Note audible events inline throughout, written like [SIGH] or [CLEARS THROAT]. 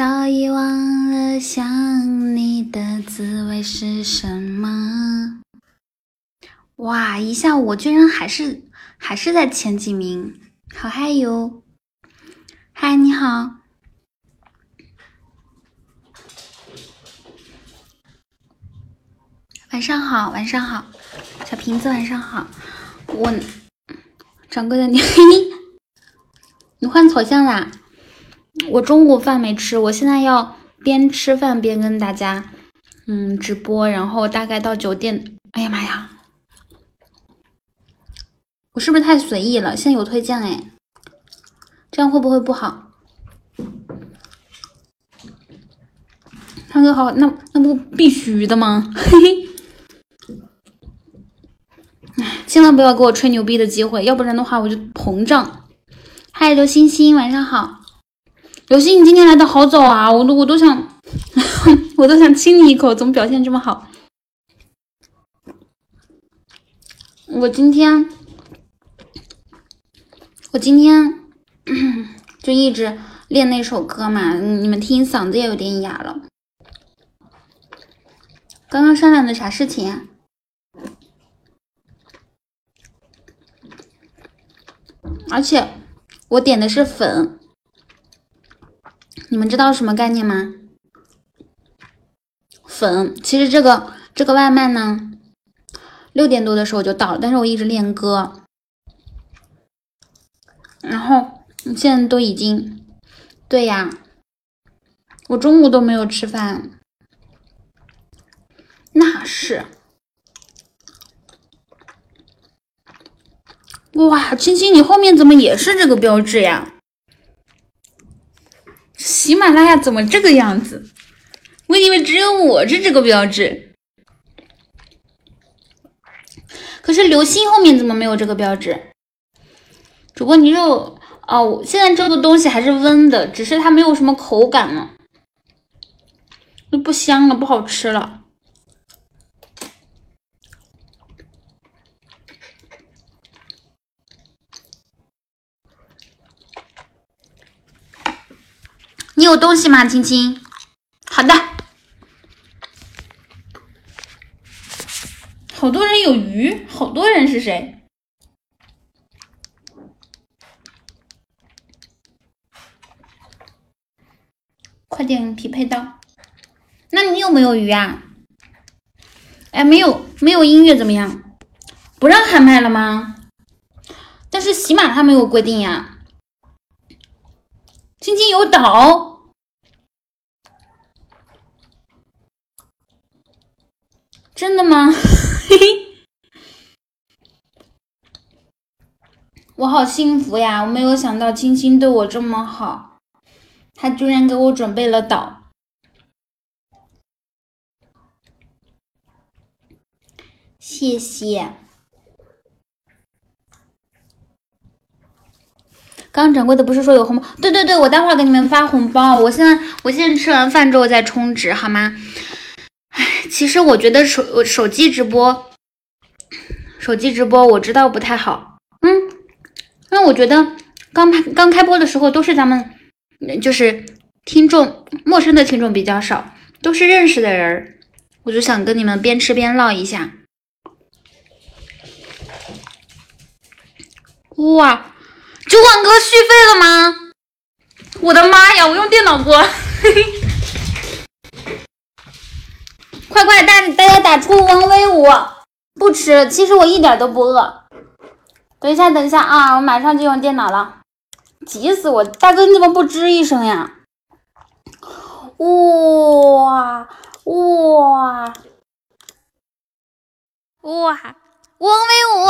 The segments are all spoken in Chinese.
早已忘了想你的滋味是什么。哇，一下午我居然还是还是在前几名，好嗨哟！嗨，你好，晚上好，晚上好，小瓶子晚上好。我掌柜的你 [LAUGHS] 你换头像啦？我中午饭没吃，我现在要边吃饭边跟大家嗯直播，然后大概到九点。哎呀妈呀！我是不是太随意了？现在有推荐哎，这样会不会不好？唱歌好，那那不必须的吗？嘿嘿，哎，千万不要给我吹牛逼的机会，要不然的话我就膨胀。嗨，刘星星，晚上好。刘星，你今天来的好早啊，我都我都想，[LAUGHS] 我都想亲你一口，怎么表现这么好？我今天。我今天 [CLEARS THROAT] 就一直练那首歌嘛，你们听嗓子也有点哑了。刚刚商量的啥事情？而且我点的是粉，你们知道什么概念吗？粉，其实这个这个外卖呢，六点多的时候就到了，但是我一直练歌。然后现在都已经，对呀，我中午都没有吃饭，那是，哇，青青，你后面怎么也是这个标志呀？喜马拉雅怎么这个样子？我以为只有我是这个标志，可是流星后面怎么没有这个标志？主播，你肉哦，现在这个东西还是温的，只是它没有什么口感了，就不香了，不好吃了。你有东西吗，青青？好的。好多人有鱼，好多人是谁？快点匹配到，那你有没有鱼啊？哎，没有，没有音乐怎么样？不让喊麦了吗？但是喜马它没有规定呀。青青有岛，真的吗？[LAUGHS] 我好幸福呀！我没有想到青青对我这么好。他居然给我准备了岛，谢谢。刚刚掌柜的不是说有红包？对对对，我待会儿给你们发红包。我现在我现在吃完饭之后再充值，好吗？其实我觉得手手机直播，手机直播我知道不太好。嗯，因为我觉得刚开刚开播的时候都是咱们。就是听众陌生的听众比较少，都是认识的人我就想跟你们边吃边唠一下。哇，酒馆哥续费了吗？我的妈呀，我用电脑播，嘿 [LAUGHS] 嘿快快大大家打出王威武，不吃，其实我一点都不饿。等一下，等一下啊，我马上就用电脑了。急死我！大哥，你怎么不吱一声呀？哇哇哇！王威武！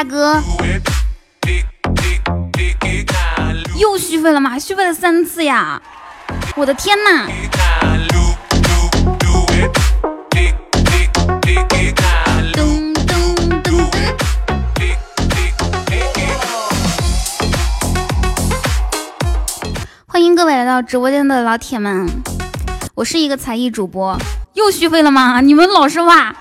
大哥。又续费了吗？续费了三次呀！我的天呐！欢迎各位来到直播间的老铁们，我是一个才艺主播，又续费了吗？你们老是哇。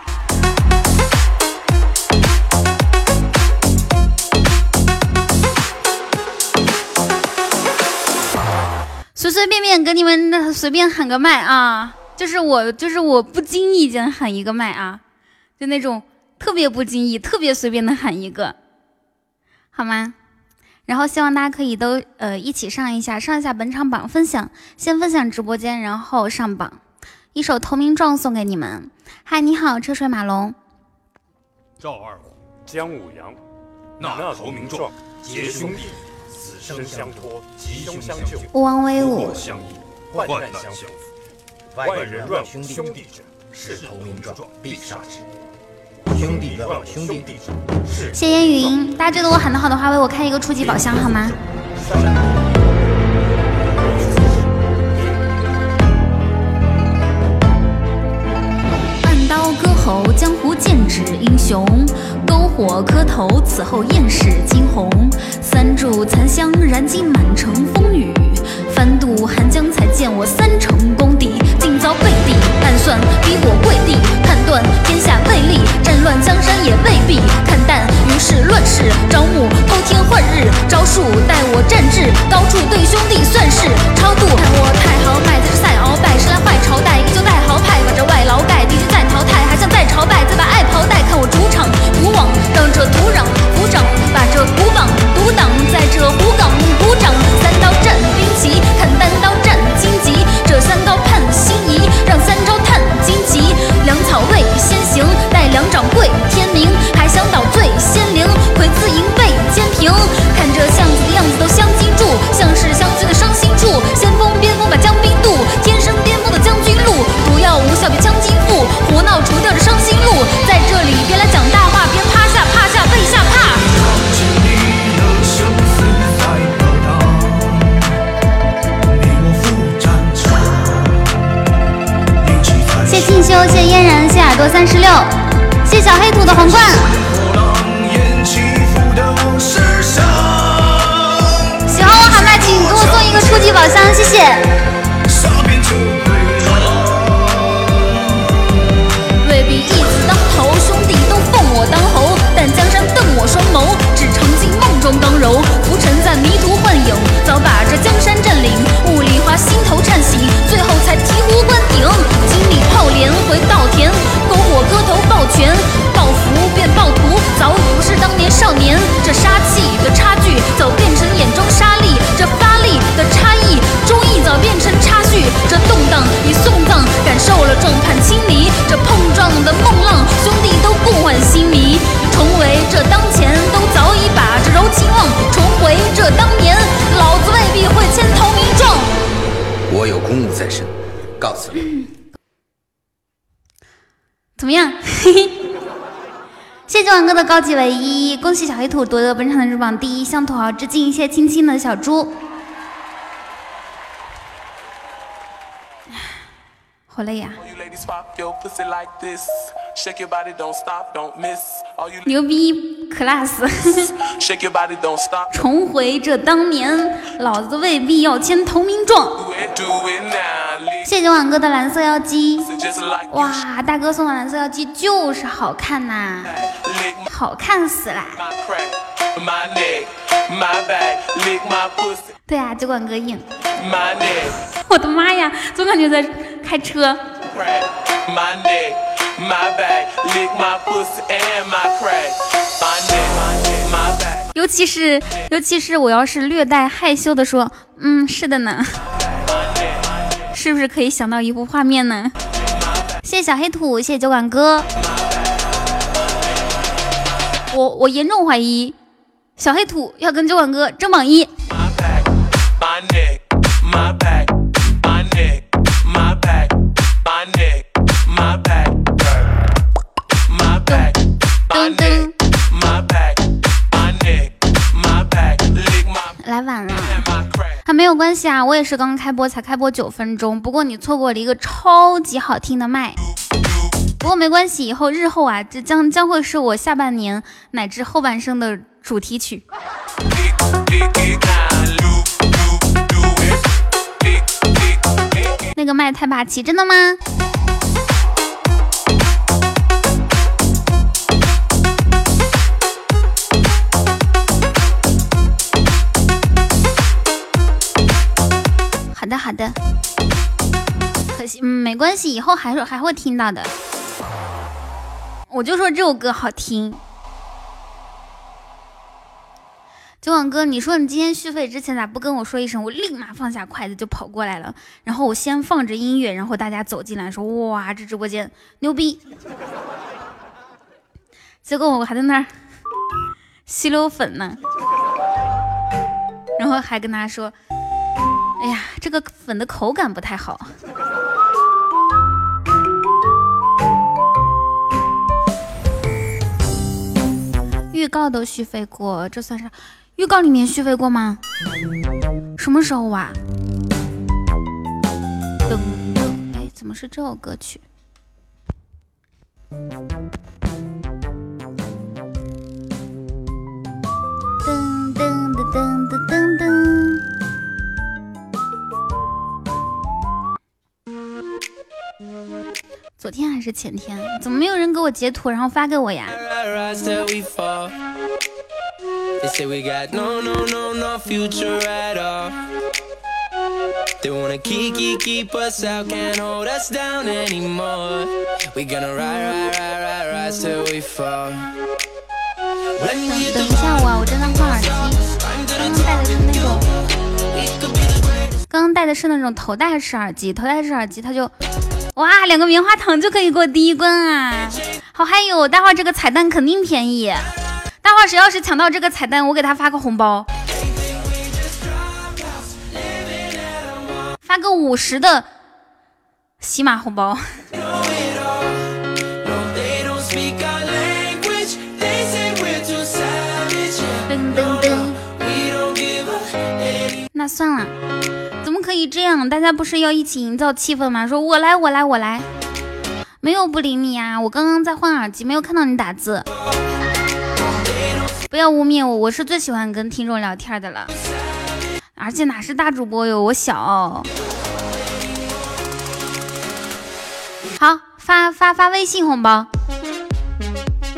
随随便便给你们随便喊个麦啊，就是我，就是我不经意间喊一个麦啊，就那种特别不经意、特别随便的喊一个，好吗？然后希望大家可以都呃一起上一下，上一下本场榜分享，先分享直播间，然后上榜。一首《投名状》送给你们。嗨，你好，车水马龙。赵二虎，姜五羊，那投名状，结兄弟。生相托，吉凶相救，勿忘威武；相依，患难相扶。外人乱兄弟者，是投名状，必杀之。兄弟乱兄弟者，是。谢烟云，大家觉得我喊的好的话，为我开一个初级宝箱好吗？江湖剑指英雄。篝火磕头，此后艳世惊鸿。三炷残香，燃尽满城风雨。翻渡寒江，才见我三成功底。今遭背地暗算，逼我跪地。判断天下未立，战乱江山也未必。看淡于是乱世，招募偷天换日，招数待我战至高处，对兄弟算是超度。看我太豪迈，在这赛鳌拜，时来坏朝代，这土壤鼓掌，把这古榜独挡，在这虎岗鼓掌。三刀战兵旗，看单刀战荆棘，这三刀盼心仪，让三招探荆棘。粮草未先行，待粮掌柜谢静修，谢嫣然，谢耳朵三十六，谢小黑土的皇冠。喜欢我喊麦，请给我送一个初级宝箱，谢谢。未必义字当头，兄弟都奉我当侯，但江山瞪我双眸，只曾经梦中当柔，浮沉在迷途幻影，早把这江山占领。雾里花心头颤醒，最后才醍醐灌顶。金里炮连回稻田，篝火割头抱拳，抱福变暴徒，早已不是当年少年。这杀气的差距，早变成眼中沙粒；这发力的差异，忠义早变成差距。这动荡已送葬，感受了众叛亲离。这碰撞的梦浪，兄弟都共患心迷。重回这当前，都早已把这柔情忘。重回这当年，老子未必会千头名状。我有公务在身，告辞了。怎么样？[LAUGHS] 谢谢王哥的高级唯一，恭喜小黑土夺得本场的日榜第一，向土豪致敬。谢谢亲亲的小猪。好累呀！牛逼，class！[LAUGHS] 重回这当年，老子未必要签投名状。谢谢九万哥的蓝色妖姬，哇，大哥送的蓝色妖姬就是好看呐，好看死啦！对啊，酒馆哥硬。我的妈呀，总感觉在开车。尤其是，尤其是我要是略带害羞的说，嗯，是的呢，是不是可以想到一幅画面呢？谢谢小黑土，谢谢酒馆哥。我我严重怀疑，小黑土要跟酒馆哥争榜一。来晚了，还没有关系啊，我也是刚开播，才开播九分钟。不过你错过了一个超级好听的麦，不过没关系，以后日后啊，这将将会是我下半年乃至后半生的主题曲。那个麦太霸气，真的吗？好的好的，可惜嗯，没关系，以后还还会听到的。我就说这首歌好听。九广哥，你说你今天续费之前咋不跟我说一声？我立马放下筷子就跑过来了。然后我先放着音乐，然后大家走进来说：“哇，这直播间牛逼！”结果我还在那儿吸溜粉呢，然后还跟他说：“哎呀，这个粉的口感不太好。”预告都续费过，这算是？预告里面续费过吗？什么时候啊？噔噔，哎，怎么是这首歌曲？噔噔噔噔噔噔噔。昨天还是前天？怎么没有人给我截图，然后发给我呀？They say we got no, no, no, no future at all. They wanna keep, keep, keep us out, can't hold us down anymore. We gonna ride, ride, ride, ride, ride till we fall. 等等一下我啊，我正在换耳机。刚刚戴的是那种，刚刚戴的是那种头戴式耳机，头戴式耳机它就，哇，两个棉花糖就可以过第一关啊，好嗨哟！待会儿这个彩蛋肯定便宜。待会儿谁要是抢到这个彩蛋，我给他发个红包，发个五十的喜马红包。噔噔噔，那算了，怎么可以这样？大家不是要一起营造气氛吗？说我来，我来，我来，没有不理你呀，我刚刚在换耳机，没有看到你打字。不要污蔑我，我是最喜欢跟听众聊天的了，而且哪是大主播哟，我小。好，发发发微信红包，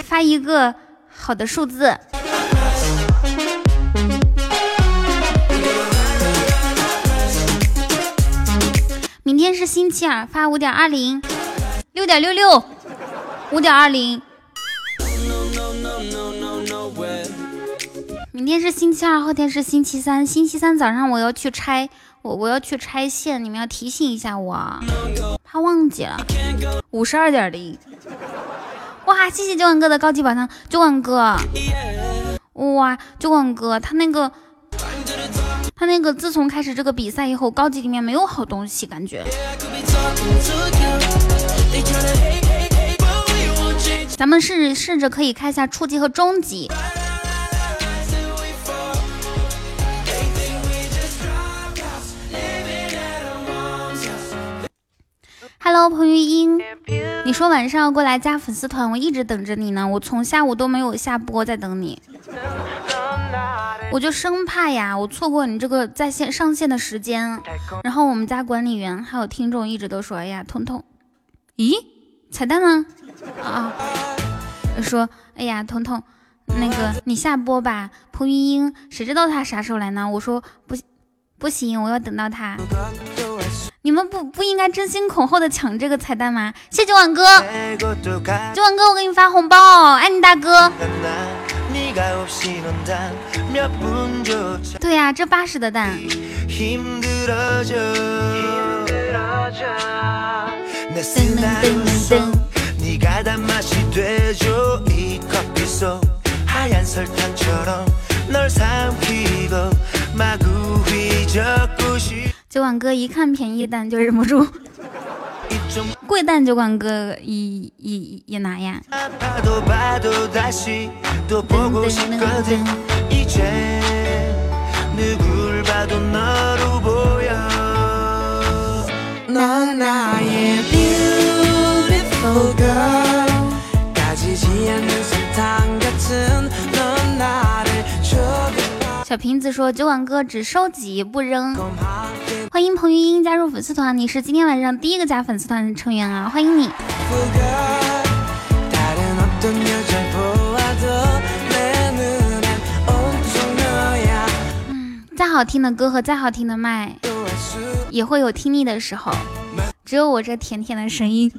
发一个好的数字。明天是星期二，发五点二零，六点六六，五点二零。明天是星期二，后天是星期三。星期三早上我要去拆，我我要去拆线，你们要提醒一下我，怕忘记了。五十二点零，哇！谢谢九管哥的高级宝箱，九管哥，哇！九管哥他那个他那个，自从开始这个比赛以后，高级里面没有好东西，感觉。咱们试试着可以开一下初级和中级。Hello，彭于英，你说晚上要过来加粉丝团，我一直等着你呢。我从下午都没有下播，在等你。我就生怕呀，我错过你这个在线上线的时间。然后我们家管理员还有听众一直都说：“哎呀，彤彤，咦，彩蛋呢？啊，说，哎呀，彤彤，那个你下播吧。彭于英，谁知道他啥时候来呢？我说不，不行，我要等到他。”你们不不应该争先恐后的抢这个彩蛋吗？谢谢晚哥，九晚哥，我给你发红包，爱你大哥。对呀，这八十的蛋。酒馆哥一看便宜蛋就忍不住，贵蛋酒馆哥也也也拿呀。小瓶子说：“酒馆哥只收集不扔。”欢迎彭玉英加入粉丝团，你是今天晚上第一个加粉丝团的成员啊！欢迎你。嗯，再好听的歌和再好听的麦，也会有听腻的时候，只有我这甜甜的声音，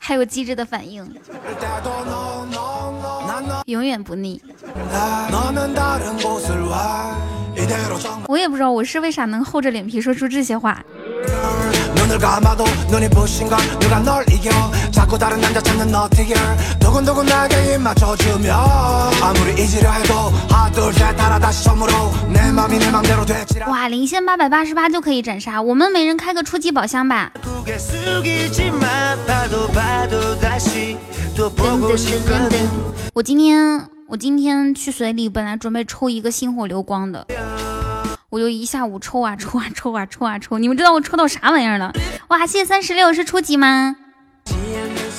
还有机智的反应，永远不腻。我也不知道我是为啥能厚着脸皮说出这些话。哇，零线八百八十八就可以斩杀，我们每人开个初级宝箱吧。我今天我今天去随礼，本来准备抽一个星火流光的。我就一下午抽啊抽啊抽啊抽啊抽，你们知道我抽到啥玩意儿了？哇，谢谢三十六，是初级吗？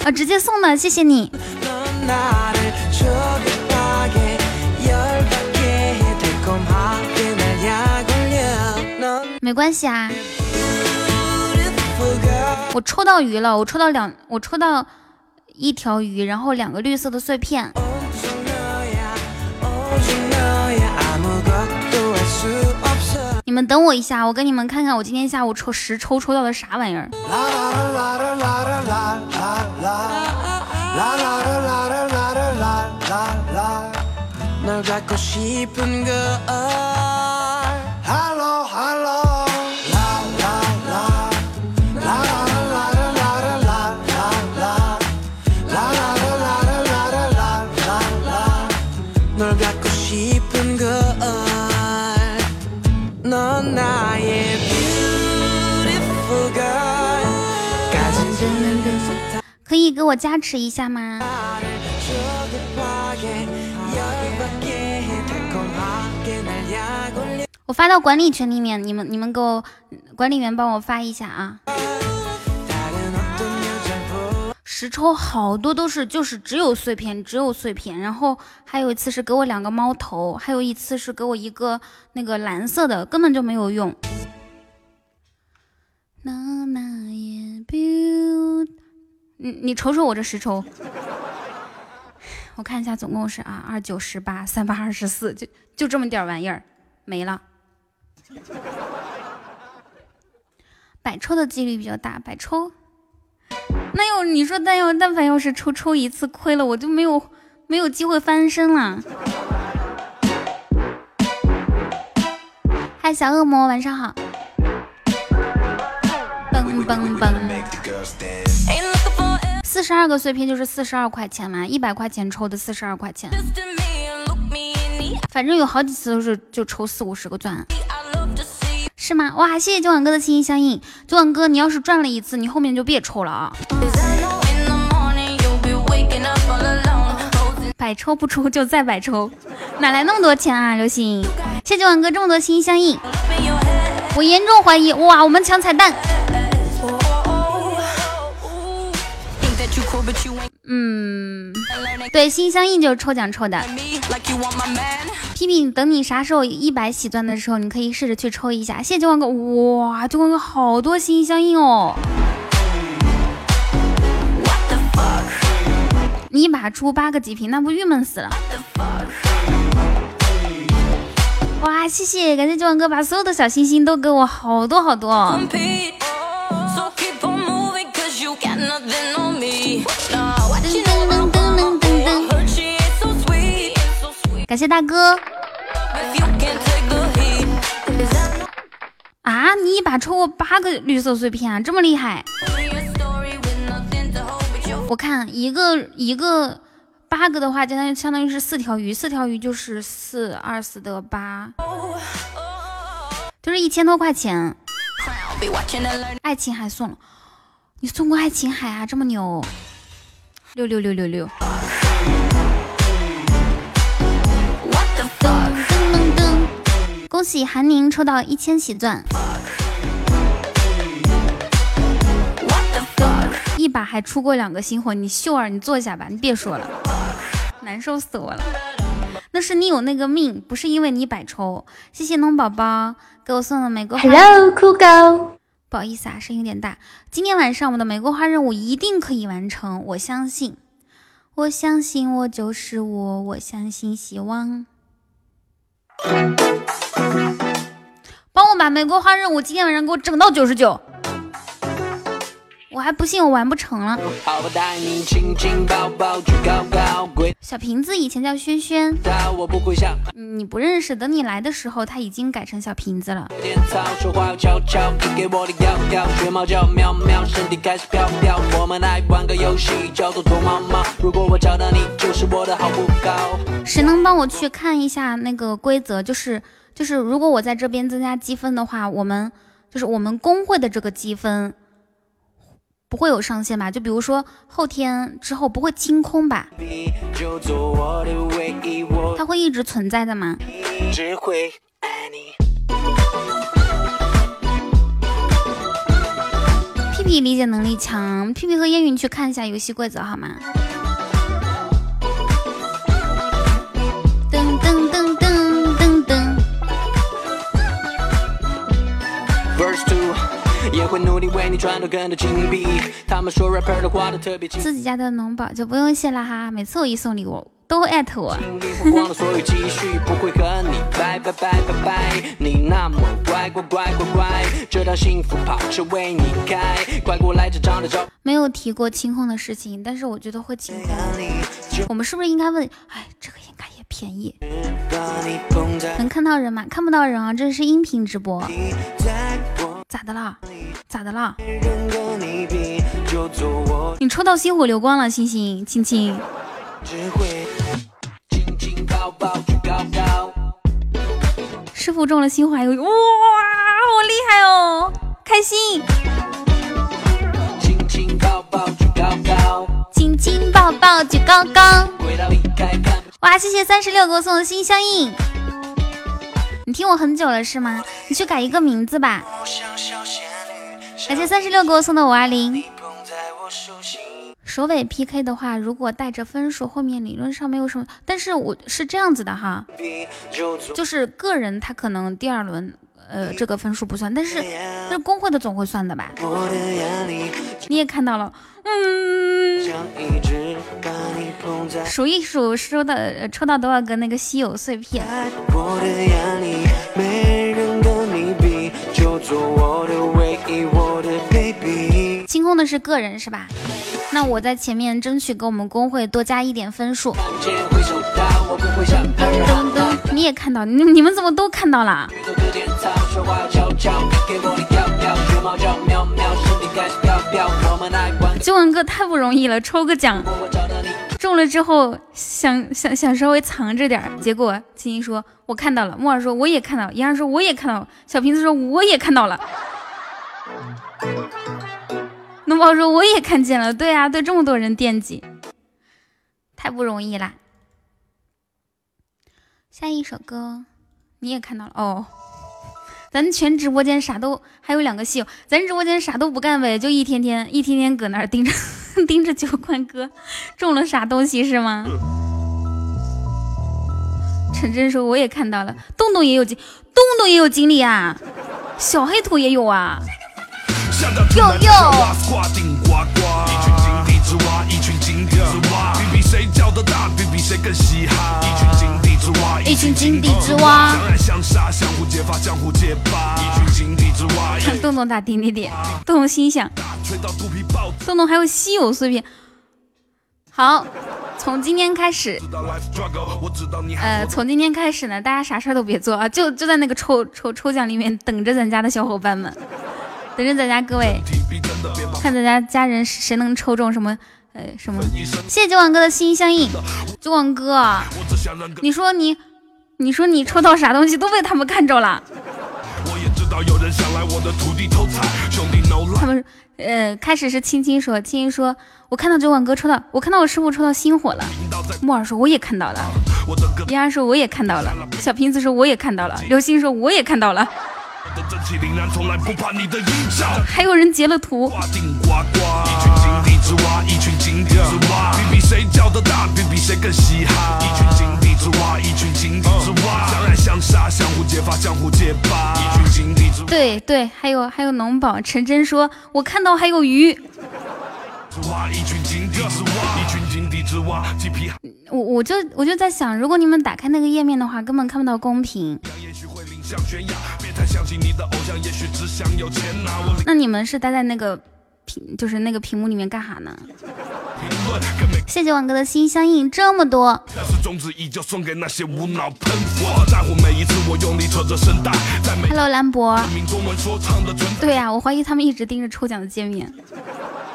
啊，直接送的，谢谢你。没关系啊，我抽到鱼了，我抽到两，我抽到一条鱼，然后两个绿色的碎片。们等我一下，我给你们看看我今天下午抽十抽抽到的啥玩意儿。以给我加持一下吗？我发到管理群里面，你们你们给我管理员帮我发一下啊！实抽好多都是就是只有碎片，只有碎片，然后还有一次是给我两个猫头，还有一次是给我一个那个蓝色的，根本就没有用。那那也 beautiful。你你瞅瞅我这十抽，我看一下总共是啊二九十八三八二十四，就就这么点玩意儿没了。百抽的几率比较大，百抽。那要你说但要但凡要是抽抽一次亏了，我就没有没有机会翻身了。嗨，小恶魔，晚上好。嘣嘣嘣。四十二个碎片就是四十二块钱嘛，一百块钱抽的四十二块钱，反正有好几次都是就抽四五十个钻，是吗？哇，谢谢九晚哥的心心相印，九晚哥，你要是赚了一次，你后面就别抽了啊！百抽不抽就再百抽，哪来那么多钱啊？刘星，谢谢九晚哥这么多心心相印，我严重怀疑，哇，我们抢彩蛋。嗯，对，心相印就是抽奖抽的。皮皮，等你啥时候一百喜钻的时候，你可以试着去抽一下。谢谢九万哥，哇，九万哥好多心相印哦！你一把出八个极品，那不郁闷死了？哇，谢谢，感谢九万哥把所有的小心心都给我，好多好多。感谢大哥。啊，你一把抽过八个绿色碎片啊，这么厉害！我看一个一个八个的话，相当于相当于是四条鱼，四条鱼就是四二四得八，就是一千多块钱。爱琴海送了，你送过爱琴海啊？这么牛！六六六六六。恭喜韩宁抽到一千喜钻，一把还出过两个星火，你秀儿你坐下吧，你别说了，难受死我了。那是你有那个命，不是因为你百抽。谢谢龙宝宝给我送的玫瑰花。Hello，酷狗。不好意思啊，声音有点大。今天晚上我们的玫瑰花任务一定可以完成，我相信，我相信我就是我，我相信希望。帮我把玫瑰花任务今天晚上给我整到九十九。我还不信我完不成了。小瓶子以前叫轩轩，你不认识。等你来的时候，他已经改成小瓶子了。谁能帮我去看一下那个规则？就是就是，如果我在这边增加积分的话，我们就是我们工会的这个积分。不会有上限吧？就比如说后天之后不会清空吧？它会一直存在的吗？屁屁理解能力强，屁屁和烟云去看一下游戏规则好吗？也会努力为你赚到更多金币。他们说 rapper 的话都特别自己家的农宝就不用谢了哈，每次我一送礼物都艾特我。没有提过清空的事情，但是我觉得会清空。我们是不是应该问？哎，这个应该也便宜。能看到人吗？看不到人啊，这是音频直播。咋的啦？咋的啦？你抽到星火流光了，星星亲亲。师傅中了星火，有哇，好厉害哦，开心。亲亲抱抱举高高，亲亲抱抱举高高。哇，谢谢三十六给我送的心相印。你听我很久了是吗？你去改一个名字吧。感谢三十六给我送的五二零。首尾 PK 的话，如果带着分数，后面理论上没有什么。但是我是这样子的哈，就是个人他可能第二轮，呃，这个分数不算，但是但是工会的总会算的吧？你也看到了，嗯。数一数收到抽到多少个那个稀有碎片？清空的是个人是吧？那我在前面争取给我们工会多加一点分数。你也看到，你你们怎么都看到了？九文哥太不容易了，抽个奖。中了之后想想想稍微藏着点，结果青青说我看到了，木耳说我也看到，妍儿说我也看到了，小瓶子说我也看到了，农宝说我也看见了，对啊，对这么多人惦记，太不容易啦。下一首歌你也看到了。哦。咱全直播间啥都还有两个戏友，咱直播间啥都不干呗，就一天天一天天搁那儿盯着 [LAUGHS] 盯着九冠哥中了啥东西是吗？陈真说我也看到了，洞洞也有经，洞洞也有经历啊，小黑兔也有啊，哟哟。一群井底之蛙，一群井底之蛙，相爱相杀，相互揭发，相互揭发。一群井底之蛙。看洞洞打点点点，洞洞心想，洞洞还有稀有碎片。好，从今天开始，呃，从今天开始呢，大家啥事儿都别做啊，就就在那个抽抽抽奖里面等着咱家的小伙伴们，等着咱家各位，看咱家家人谁能抽中什么。哎，什么？谢谢九网哥的心相印。九网哥，你说你，你说你抽到啥东西都被他们看着了。他们呃，开始是青青说，青青说，我看到九网哥抽到，我看到我师傅抽到星火了。木耳说我也看到了，依然说我也看到了，小瓶子说我也看到了，流星说我也看到了。还有人截了图。对对，还有还有农宝陈真说，我看到还有鱼。我我就我就在想，如果你们打开那个页面的话，根本看不到公屏。那你们是待在那个屏，就是那个屏幕里面干哈呢？谢谢王哥的心相印这么多。那是种子依旧送给那些无脑喷我在乎每一次我用力扯着声带 Hello，兰博。对呀，我怀疑他们一直盯着抽奖的界面。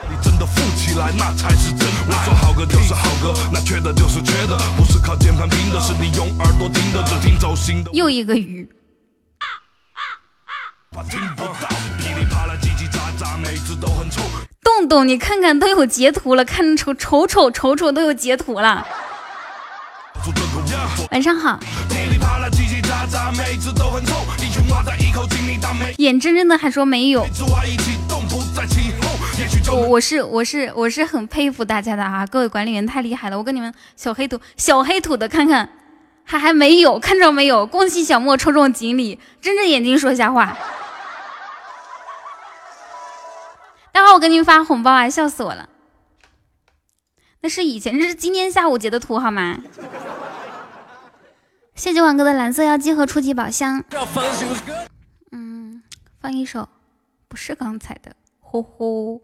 你真的富起来，那才是真。我说好歌就是好歌，那缺的就是缺的。不是靠键盘拼的，是你用耳朵听得准，听走心的又一个鱼。[LAUGHS] 洞洞，你看看都有截图了，看瞅瞅瞅瞅瞅都有截图了。晚上好。眼睁睁的还说没有。我我是我是我是很佩服大家的啊，各位管理员太厉害了。我跟你们小黑土小黑土的看看，还还没有看着没有？恭喜小莫抽中锦鲤，睁着眼睛说瞎话。待会儿我给你们发红包啊，笑死我了。那是以前，这是今天下午截的图好吗？谢谢晚哥的蓝色妖姬和初级宝箱。嗯，放一首，不是刚才的，呼呼。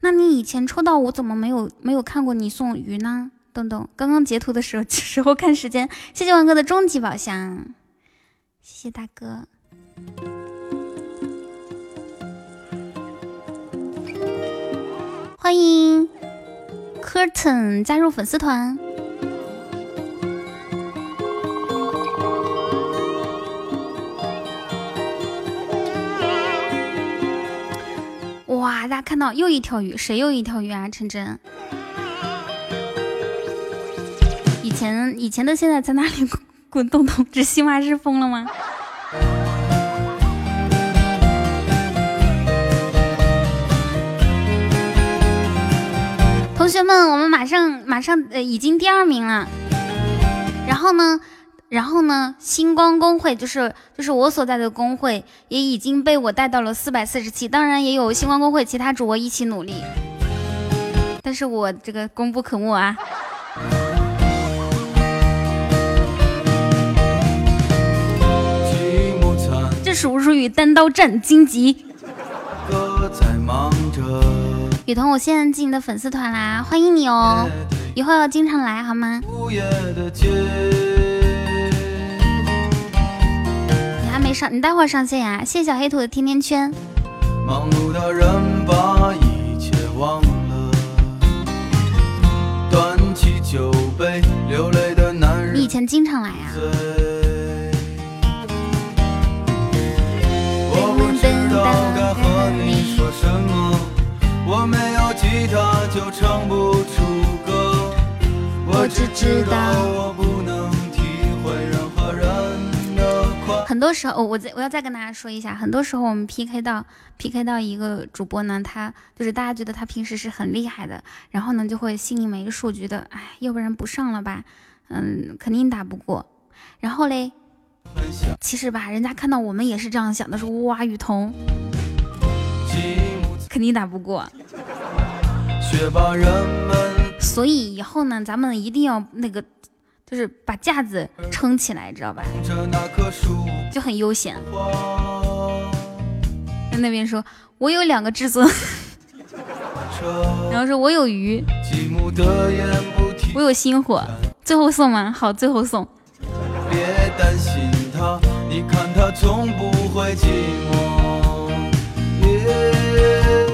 那你以前抽到我怎么没有没有看过你送鱼呢？东东，刚刚截图的时候时候看时间。谢谢王哥的终极宝箱，谢谢大哥。欢迎 Curtain 加入粉丝团。哇，大家看到又一条鱼，谁又一条鱼啊？晨晨，以前以前的现在在哪里 [LAUGHS] 滚动动？这西瓜是疯了吗？学们，我们马上马上呃，已经第二名了。然后呢，然后呢，星光公会就是就是我所在的公会，也已经被我带到了四百四十七。当然也有星光公会其他主播一起努力，但是我这个功不可没啊。这属不属于单刀战荆棘？雨桐，我现在进你的粉丝团啦，欢迎你哦，以后要经常来好吗？你还没上，你待会儿上线呀？谢谢小黑土的甜甜圈。你以前经常来呀？我不知道该和你说什么。我没有吉他就唱不出歌，我只知道我不能体会任何人的快。很多时候，我再我要再跟大家说一下，很多时候我们 PK 到 PK 到一个主播呢，他就是大家觉得他平时是很厉害的，然后呢就会心里没数，觉得哎，要不然不上了吧，嗯，肯定打不过。然后嘞，其实吧，人家看到我们也是这样想的，说哇，雨桐。肯定打不过，所以以后呢，咱们一定要那个，就是把架子撑起来，知道吧？就很悠闲。在那边说，我有两个至尊，[LAUGHS] 然后说我有鱼，我有星火，最后送吗？好，最后送。别担心他，你看他从不会寂寞。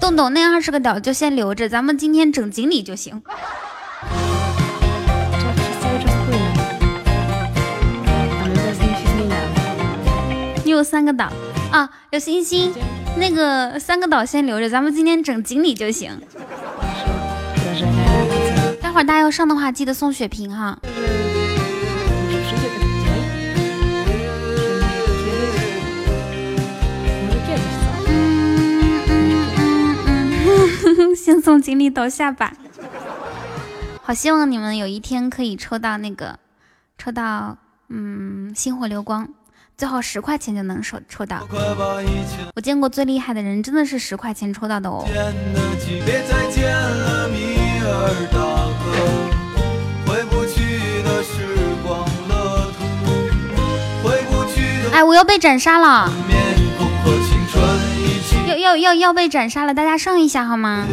洞洞那二十个岛就先留着，咱们今天整锦鲤就行。你有三个岛啊？有星星，那个三个岛先留着，咱们今天整锦鲤就行。待会儿大家要上的话，记得送血瓶哈。[LAUGHS] 先送锦鲤到下吧。好希望你们有一天可以抽到那个，抽到嗯星火流光，最好十块钱就能抽抽到。我见过最厉害的人，真的是十块钱抽到的哦。哎，我要被斩杀了！要要要被斩杀了！大家上一下好吗？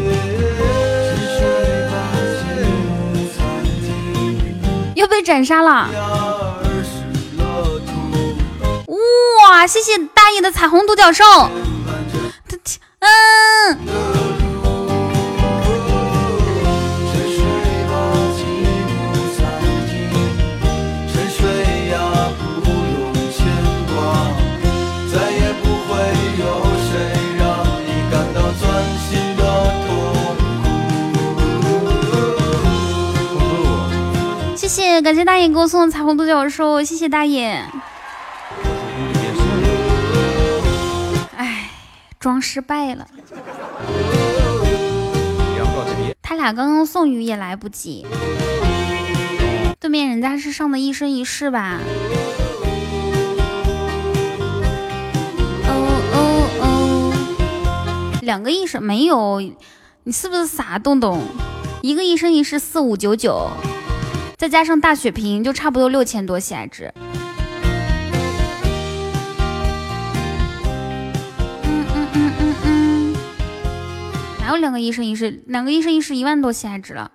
又被斩杀了！哇，谢谢大爷的彩虹独角兽！嗯。感谢大爷给我送的彩虹独角兽，谢谢大爷。哎，装失败了。他俩刚刚送鱼也来不及。对面人家是上的一生一世吧？哦哦哦，两个一生没有，你是不是傻洞洞？一个一生一世四五九九。再加上大血瓶，就差不多六千多喜爱值。嗯嗯嗯嗯嗯，哪有两个一生一世？两个一生一世一万多喜爱值了。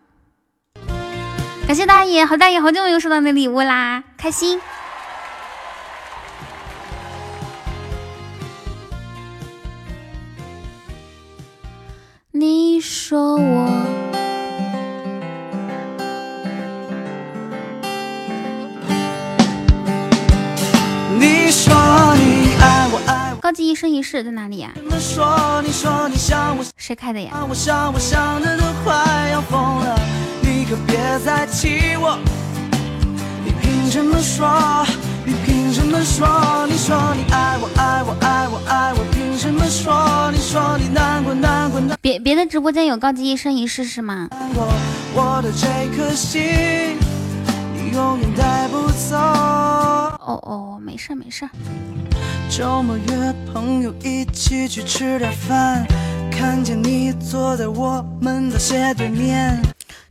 感谢大爷，好大爷，好久没有收到你的礼物啦，开心。你说我。高级一生一世在哪里呀？谁开的呀？别别的直播间有高级一生一世是吗？哦哦，没事没事。周末约朋友一起去吃点饭，看见你坐在我们的斜对面。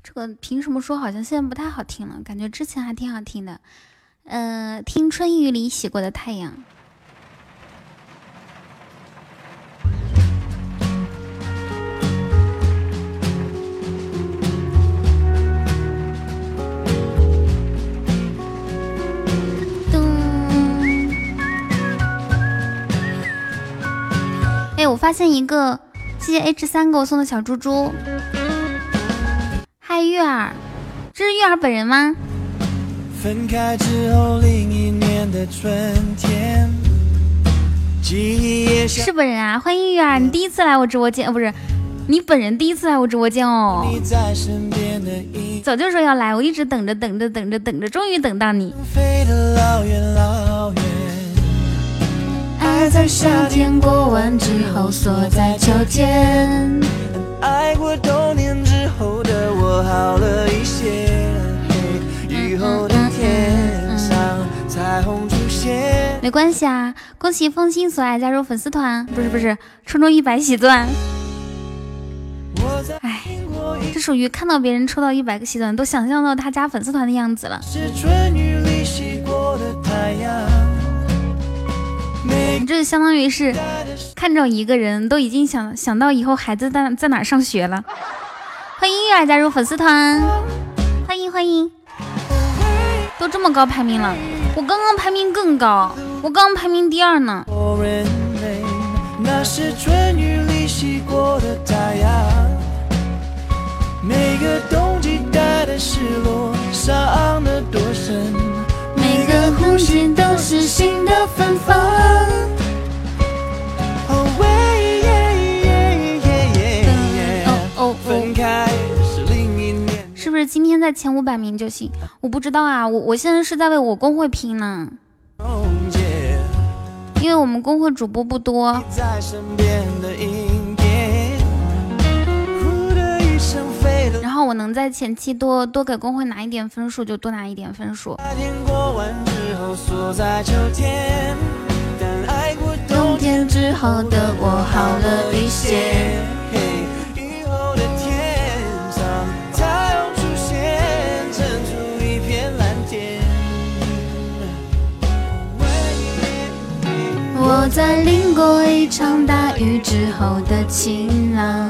这个凭什么说好像现在不太好听了？感觉之前还挺好听的。嗯，听春雨里洗过的太阳。我发现一个，谢谢 H 三给我送的小猪猪。嗨，月儿，这是月儿本人吗？分开之后另一年的春天，是本人啊！欢迎月儿，你第一次来我直播间，哦，不是，你本人第一次来我直播间哦。早就说要来，我一直等着等着等着等着，终于等到你。爱在夏天过完之后锁在秋天。爱过冬年之后的我好了一些。雨后的天上彩虹出现。没关系啊，恭喜风心所爱加入粉丝团，不是不是，抽中一百喜钻。哎，这属于看到别人抽到一百个喜钻，都想象到他加粉丝团的样子了。是春雨里洗过的太阳。你这相当于是看着一个人都已经想想到以后孩子在在哪上学了。欢迎月儿加入粉丝团，欢迎欢迎，都这么高排名了，我刚刚排名更高，我刚刚排名第二呢。每个冬季带的失落，伤得多深。每个呼吸都是新的芬芳。哦是不是今天在前五百名就行？我不知道啊，我我现在是在为我公会拼呢，因为我们公会主播不多。望我能在前期多多给公会拿一点分数，就多拿一点分数。冬天之后的我好了一些。我在淋过一场大雨之后的晴朗，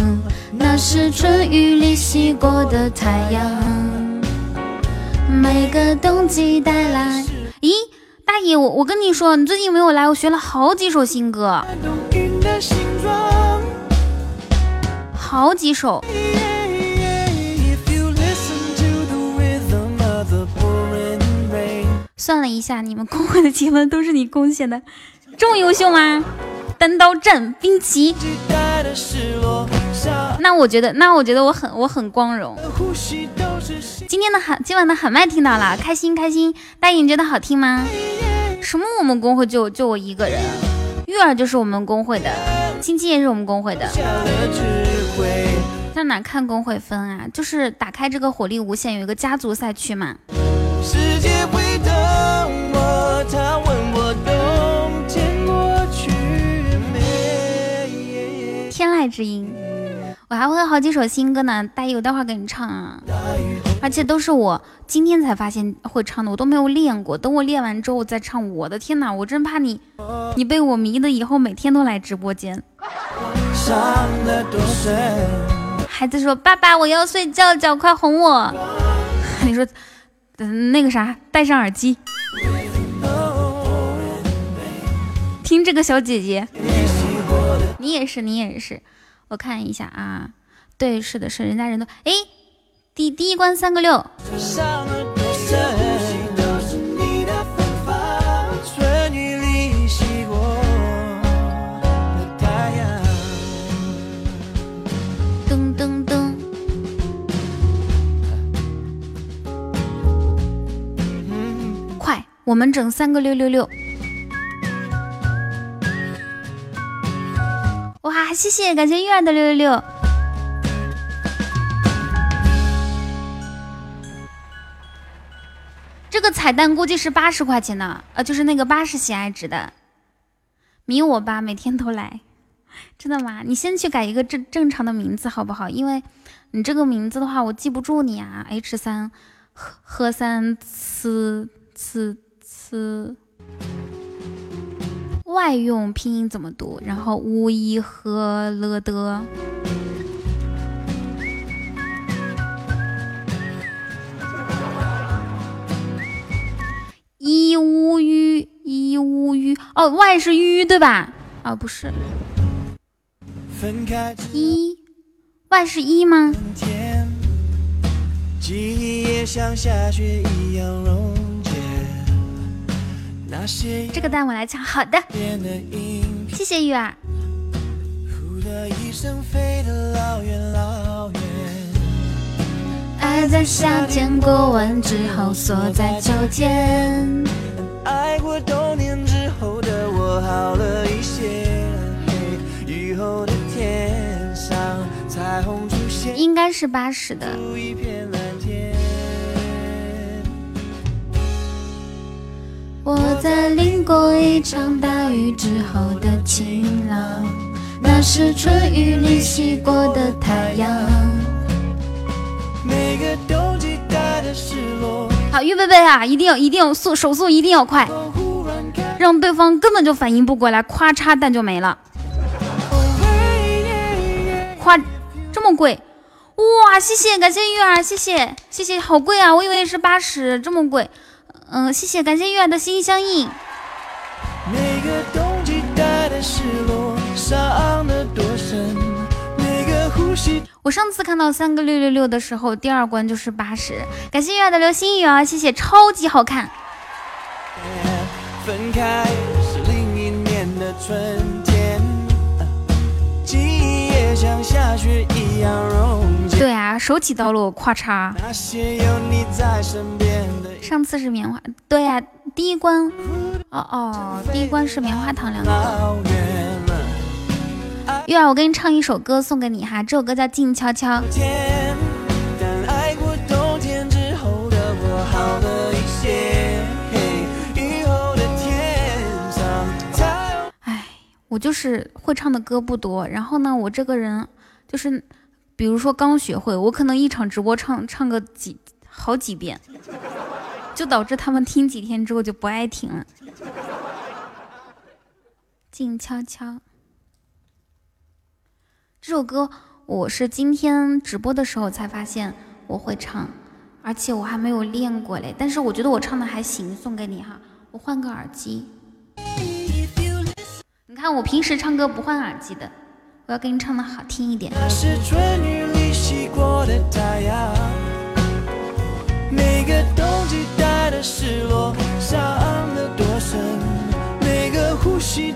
那是春雨里洗过的太阳。每个冬季带来。咦，大爷，我我跟你说，你最近没有来，我学了好几首新歌，好几首。算了一下，你们公会的积分都是你贡献的。这么优秀吗？单刀战兵棋，那我觉得，那我觉得我很我很光荣。今天的喊，今晚的喊麦听到了，开心开心。大爷，你觉得好听吗？什么？我们公会就就我一个人，玉儿就是我们公会的，青青也是我们公会的。在哪看公会分啊？就是打开这个火力无限，有一个家族赛区嘛。世界天籁之音，我还会好几首新歌呢，大爷，我待会儿给你唱啊，而且都是我今天才发现会唱的，我都没有练过，等我练完之后再唱。我的天哪，我真怕你，你被我迷的以后每天都来直播间。孩子说：“爸爸，我要睡觉，觉快哄我。” [LAUGHS] 你说，嗯，那个啥，戴上耳机，听这个小姐姐。你也是，你也是，我看一下啊，对，是的，是人家人都哎，第第一关三个六，噔噔噔，快，我们整三个六六六。哇，谢谢，感谢玉儿的六六六。这个彩蛋估计是八十块钱呢，呃，就是那个八十喜爱值的。迷我吧，每天都来，真的吗？你先去改一个正正常的名字好不好？因为你这个名字的话，我记不住你啊。H 三喝喝三呲呲呲。外用拼音怎么读？然后乌一和了的，一乌吁一乌吁哦，外是吁对吧？啊不是，一外是一吗？这个蛋我来抢，好的，谢谢玉儿。爱在夏天过完之后锁在秋天。爱过冬天之后的我好了一些。雨后的天上彩虹出现，应该是八十的。我在淋过一场大雨之后的晴朗，那是春雨里洗过的太阳。每个冬季带的失落。好，预备备啊！一定要，一定要速，手速一定要快，让对方根本就反应不过来，咵嚓蛋就没了。夸这么贵，哇！谢谢，感谢玉儿，谢谢，谢谢，好贵啊！我以为是八十，这么贵。嗯，谢谢，感谢月儿的心心相印。每个冬季带的失落，伤得多深我上次看到三个六六六的时候，第二关就是八十。感谢月儿的流星雨啊，谢谢，超级好看。分开是另一年的春天，记忆也像下雪一样融对啊，手起刀落，咔嚓。上次是棉花，对呀，第一关哦哦，第一关是棉花糖两个。月儿，我给你唱一首歌送给你哈。这首歌叫《静悄悄》，哎，我就是会唱的歌不多。然后呢，我这个人就是比如说刚学会，我可能一场直播唱唱个几好几遍。就导致他们听几天之后就不爱听了。静悄悄，这首歌我是今天直播的时候才发现我会唱，而且我还没有练过嘞。但是我觉得我唱的还行，送给你哈。我换个耳机，你看我平时唱歌不换耳机的，我要给你唱的好听一点。每个冬季失落，伤得多深？每个呼吸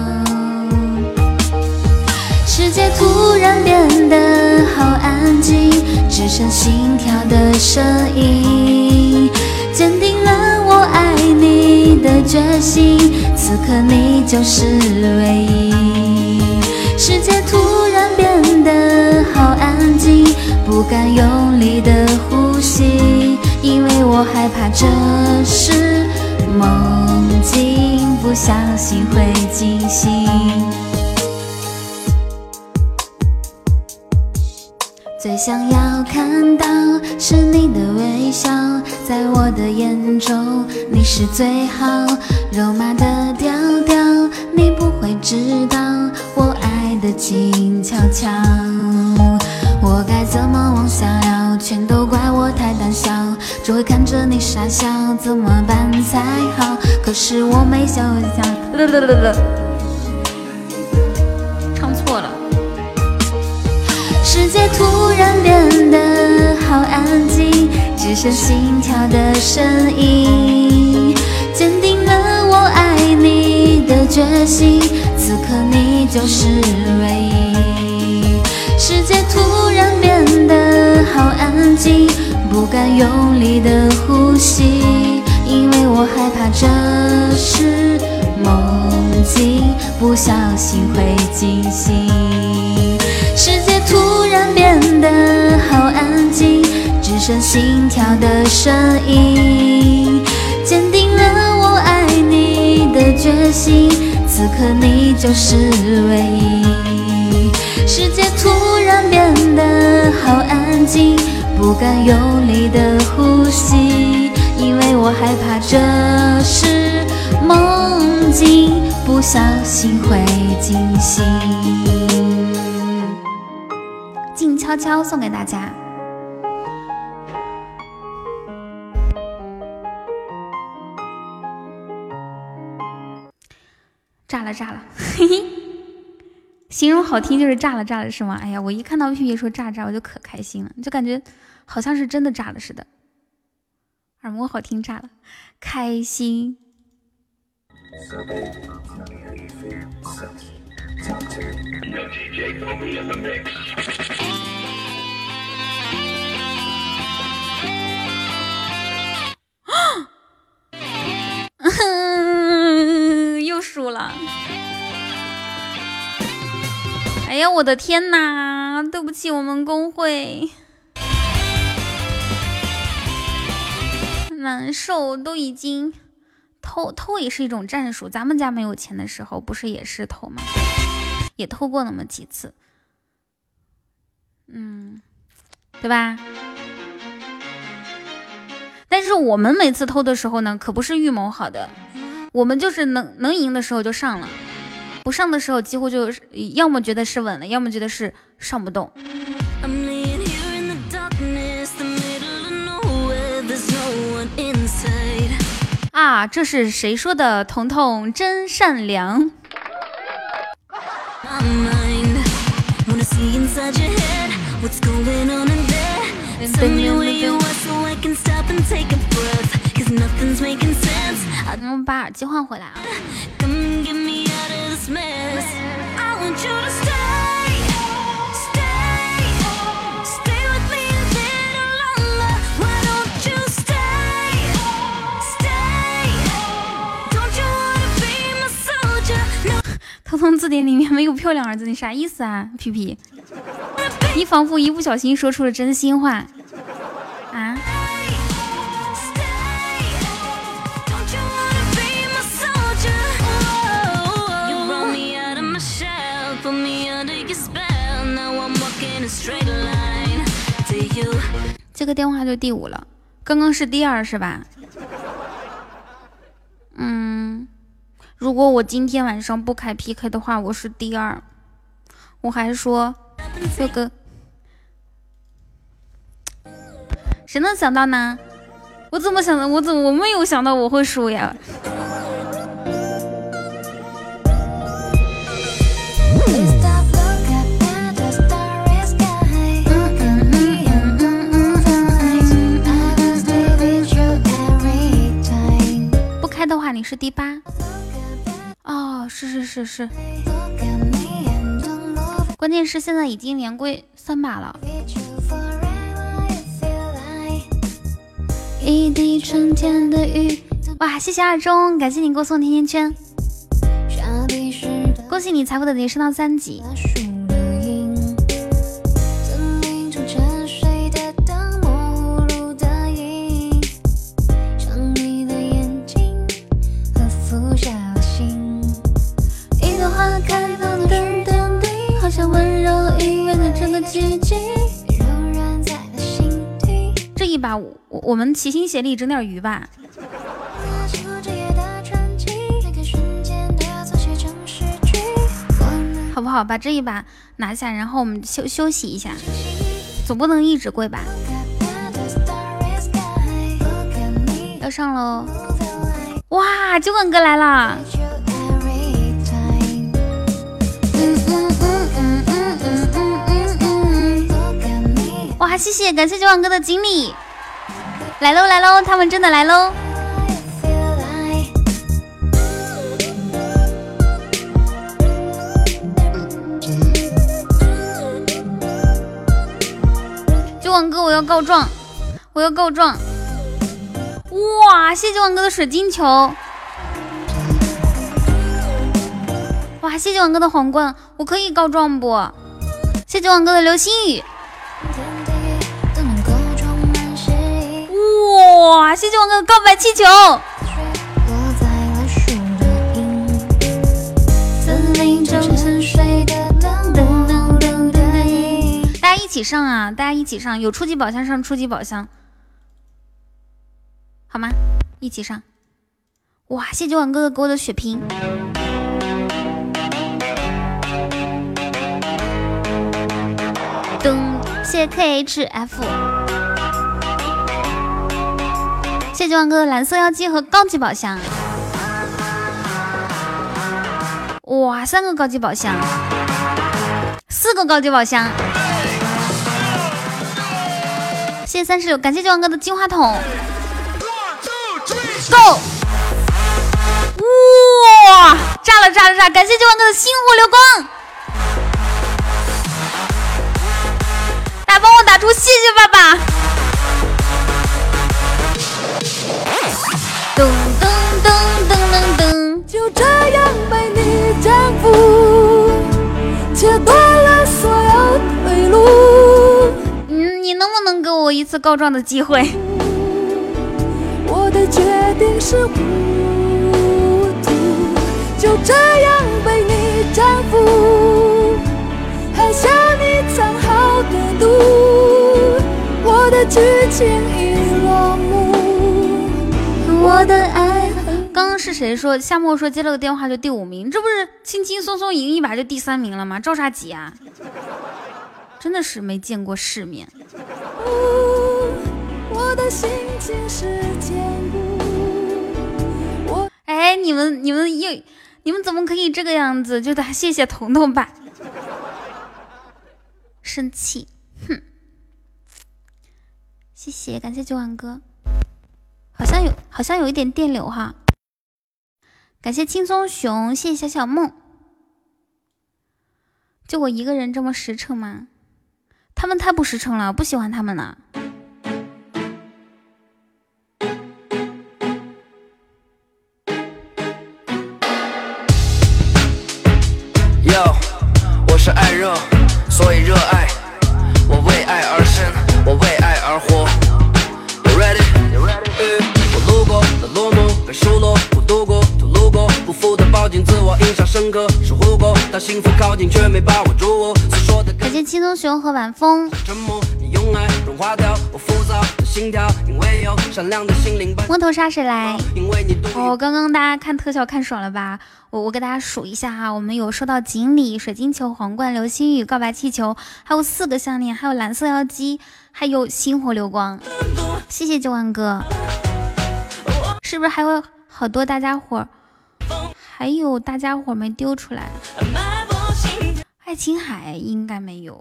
世界突然变得好安静，只剩心跳的声音，坚定了我爱你的决心。此刻你就是唯一。世界突然变得好安静，不敢用力的呼吸，因为我害怕这是梦境，不小心会惊醒。最想要看到是你的微笑，在我的眼中你是最好。肉麻的调调，你不会知道我爱的静悄悄。我该怎么往下聊？全都怪我太胆小，只会看着你傻笑，怎么办才好？可是我没想想。世界突然变得好安静，只剩心跳的声音，坚定了我爱你的决心。此刻你就是唯一。世界突然变得好安静，不敢用力的呼吸，因为我害怕这是梦境，不小心会惊醒。突然变得好安静，只剩心跳的声音，坚定了我爱你的决心。此刻你就是唯一。世界突然变得好安静，不敢用力的呼吸，因为我害怕这是梦境，不小心会惊醒。悄悄送给大家，炸了炸了，嘿嘿，形容好听就是炸了炸了是吗？哎呀，我一看到屁屁说炸炸，我就可开心了，就感觉好像是真的炸了似的，耳膜好听炸了，开心。[LAUGHS] 又输了！哎呀，我的天哪！对不起，我们公会难受，都已经偷偷也是一种战术。咱们家没有钱的时候，不是也是偷吗？也偷过那么几次，嗯，对吧？但是我们每次偷的时候呢，可不是预谋好的，我们就是能能赢的时候就上了，不上的时候几乎就要么觉得是稳了，要么觉得是上不动。啊，这是谁说的？彤彤真善良。我们把耳机换回来啊。偷偷字典里面没有漂亮二字，你啥意思啊？皮皮，你仿佛一不小心说出了真心话这个电话就第五了，刚刚是第二是吧？嗯。如果我今天晚上不开 PK 的话，我是第二。我还说这个，谁能想到呢？我怎么想的？我怎么我没有想到我会输呀？的话，你是第八。哦，是是是是，关键是现在已经连跪三把了。一滴春天的雨，哇！谢谢二中，感谢你给我送甜甜圈，恭喜你财富等级升到三级。这一把我我们齐心协力整点鱼吧，好不好？把这一把拿下，然后我们休休息一下，总不能一直跪吧？要上喽！哇，酒馆哥来了！哇，谢谢，感谢九万哥的锦鲤，来喽来喽，他们真的来喽！九万哥，我要告状，我要告状！哇，谢谢九万哥的水晶球！哇，谢谢九万哥的皇冠，我可以告状不？谢谢九万哥的流星雨！哇！谢谢我哥的告白气球。大家一起上啊！大家一起上，有初级宝箱上初级宝箱，好吗？一起上。哇！谢谢王哥哥给我的血瓶。噔！谢谢 KHF。谢谢万哥的蓝色妖姬和高级宝箱，哇，三个高级宝箱，四个高级宝箱，谢谢三十六，感谢九万哥的金话筒，Go！哇，炸了炸了炸！感谢九万哥的星火流光，大家帮我打出谢谢爸爸。噔噔噔噔噔噔，就这样被你征服，切断了所有退路。嗯，你能不能给我一次告状的机会？我的决定是糊涂，就这样被你征服，喝下你藏好的毒，我的剧情已落幕。我的爱。刚刚是谁说夏沫说接了个电话就第五名？这不是轻轻松松赢一把就第三名了吗？着啥急啊？真的是没见过世面。哎，你们你们又你们怎么可以这个样子？就得谢谢彤彤吧。生气，哼！谢谢，感谢九万哥。好像有，好像有一点电流哈。感谢轻松熊，谢谢小小梦。就我一个人这么实诚吗？他们太不实诚了，不喜欢他们呢。当幸福靠近却没把握住我。感谢青棕熊和晚风。沉默，你用爱融化掉我浮躁的心跳，因为有的心灵。摸头杀谁来？因为你哦，刚刚大家看特效看爽了吧？我我给大家数一下哈，我们有收到锦鲤、水晶球、皇冠、流星雨、告白气球，还有四个项链，还有蓝色妖姬，还有星火流光。谢谢九万哥，是不是还有好多大家伙？还有大家伙没丢出来？爱琴海应该没有。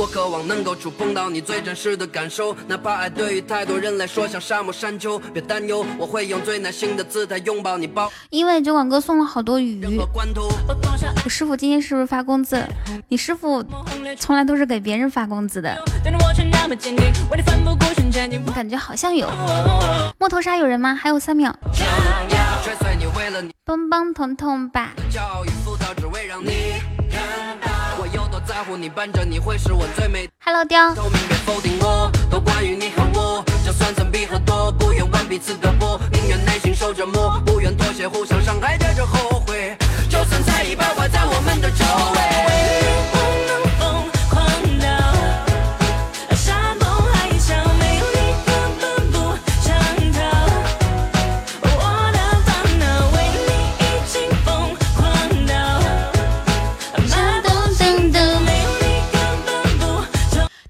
我渴望能够触碰到你最真实的感受，哪怕爱对于太多人来说像沙漠山丘。别担忧，我会用最耐心的姿态拥抱你。抱。因为酒馆哥送了好多鱼。我师傅今天是不是发工资？你师傅从来都是给别人发工资的。我感觉好像有。木头沙有人吗？还有三秒。帮帮彤彤吧。你伴着你会是我最美。Hello，雕。透明别否定我，都关于你和我。就算曾比和多，不愿玩彼此胳膊，宁愿内心受折磨，不愿妥协，互相伤害，带着后悔。就算再一败坏在我们的周围。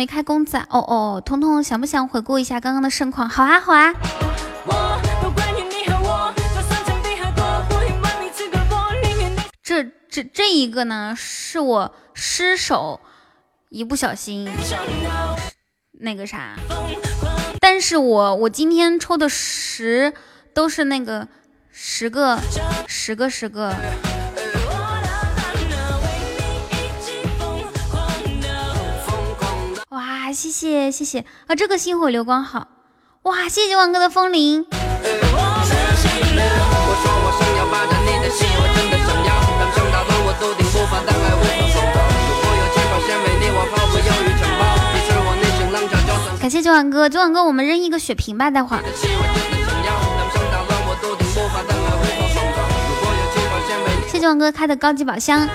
没开工资啊！哦哦，彤彤想不想回顾一下刚刚的盛况？好啊好啊。这这这一个呢，是我失手一不小心那个啥，但是我我今天抽的十都是那个十个十个十个。谢谢谢谢啊！这个星火流光好哇！谢谢王哥的风铃。感谢九万哥，九万哥，我们扔一个血瓶吧，待会儿。谢谢九万哥开的高级宝箱。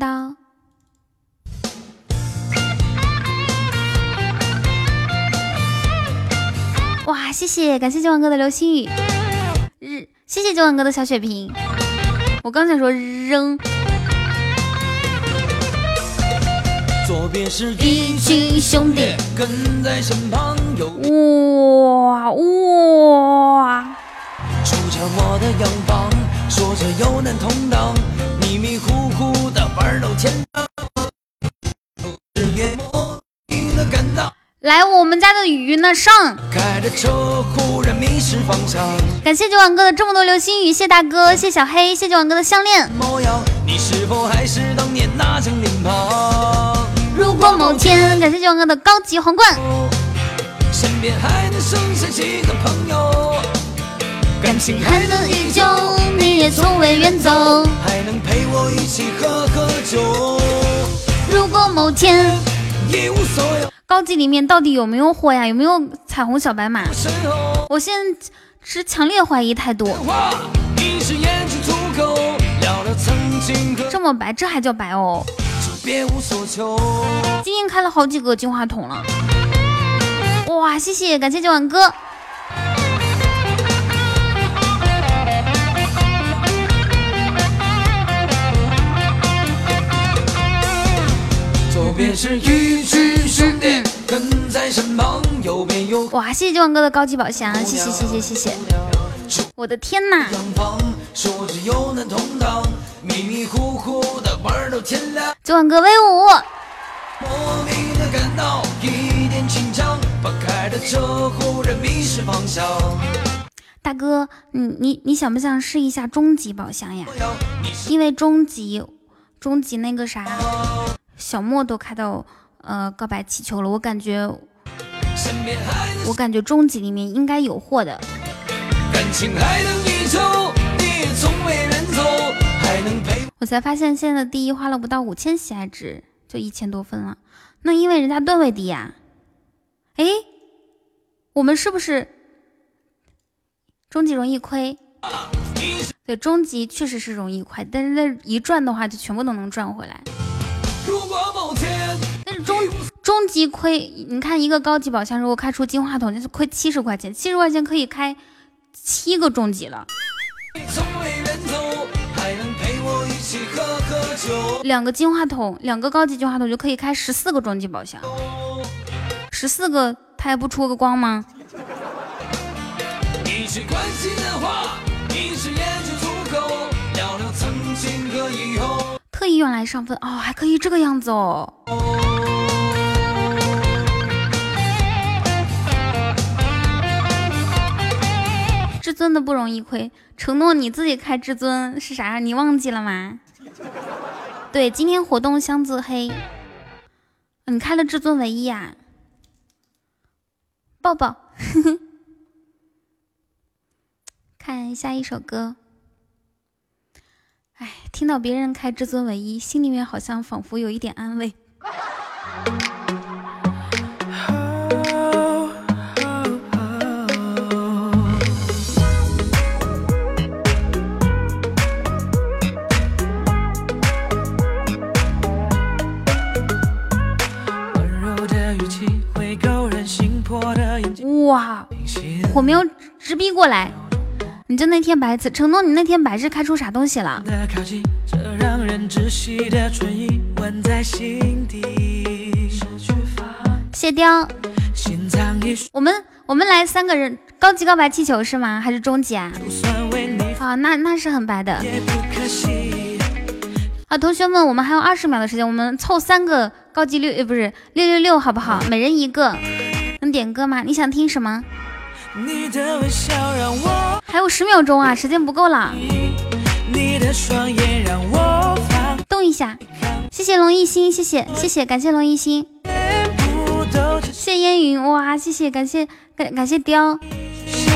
到，哇！谢谢，感谢九万哥的流星雨，日，谢谢九万哥的小血瓶。我刚才说扔。左边是一群兄弟，跟在身旁哇哇！出着我的阳光，说着有难同当。迷迷糊糊来，我们家的鱼呢？上！开着车忽然迷失方向。感谢九万哥的这么多流星雨，谢大哥，谢小黑，谢九万哥的项链。模样，你是否还是当年那张脸庞？如果某天，感谢九万哥的高级皇冠。身边还能剩下几个朋友？感情还能依旧，你也从未远走。还能陪我一起喝喝酒？如果某天，一无所有，高级里面到底有没有货呀？有没有彩虹小白马？我现在持强烈怀疑态度。这么白，这还叫白哦？别无所求。今天开了好几个金话筒了。哇，谢谢，感谢九晚哥。是一群兄弟跟在身旁，右边有哇，谢谢九万哥的高级宝箱，谢谢谢谢谢谢。我的天呐！两方，说着又能同当，迷迷糊糊的玩到天亮。九万哥威武！莫名的感到一点紧张，放开的车忽然迷失方向。大哥，你你你想不想试一下终极宝箱呀？因为终极终极那个啥，小莫都开到呃告白气球了，我感觉我感觉终极里面应该有货的。感情还能依旧，你也从未远走，还能陪我才发现现在第一花了不到五千喜爱值，就一千多分了。那因为人家段位低呀、诶，我们是不是终极容易亏？对，终极确实是容易亏，但是那一赚的话就全部都能赚回来。终终极亏，你看一个高级宝箱如果开出金话筒，就是亏七十块钱，七十块钱可以开七个终极了。两个金话筒，两个高级金话筒就可以开十四个终极宝箱，十四个它还不出个光吗？一句关心的话，一时言出出口，聊聊曾经和以后。特意用来上分哦，还可以这个样子哦。至尊的不容易亏，承诺你自己开至尊是啥？你忘记了吗？[LAUGHS] 对，今天活动箱子黑，你开了至尊唯一啊？抱抱，[LAUGHS] 看下一首歌。哎，听到别人开至尊唯一，心里面好像仿佛有一点安慰。[LAUGHS] 哇，火苗直逼过来！你就那天白字，承诺你那天白日开出啥东西了？谢雕，我们我们来三个人，高级告白气球是吗？还是终极啊？啊，那那是很白的。啊，同学们，我们还有二十秒的时间，我们凑三个高级六，呃，不是六六六，好不好？每人一个。能点歌吗？你想听什么？你的微笑让我还有十秒钟啊，时间不够了，你的双眼让我放动一下。谢谢龙一心，谢谢谢谢，感谢龙一心，谢谢烟云，哇，谢谢感谢感感谢雕，是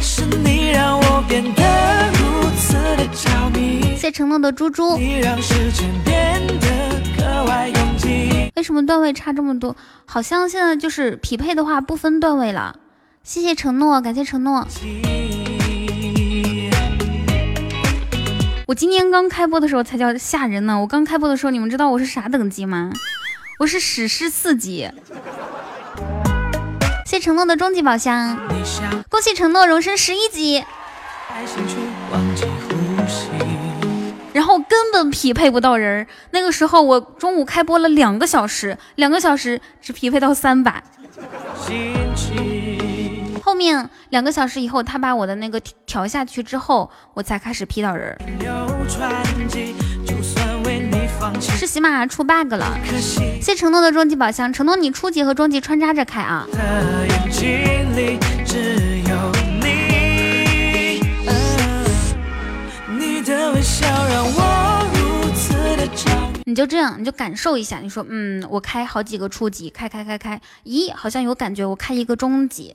是你让我变得如此的着迷谢，承诺的猪猪。你让时间变得。为什么段位差这么多？好像现在就是匹配的话不分段位了。谢谢承诺，感谢承诺。我今天刚开播的时候才叫吓人呢。我刚开播的时候，你们知道我是啥等级吗？我是史诗四级。谢谢承诺的终极宝箱，恭喜承诺荣升十一级，爱。然后根本匹配不到人儿。那个时候我中午开播了两个小时，两个小时只匹配到三把。心情后面两个小时以后，他把我的那个调调下去之后，我才开始 P 到人是喜马拉雅出 bug 了。谢承诺的终极宝箱，承诺你初级和中级穿插着开啊。的眼睛里只有的微笑让我如此的着迷。你就这样，你就感受一下。你说，嗯，我开好几个初级，开开开开，咦，好像有感觉。我开一个中级，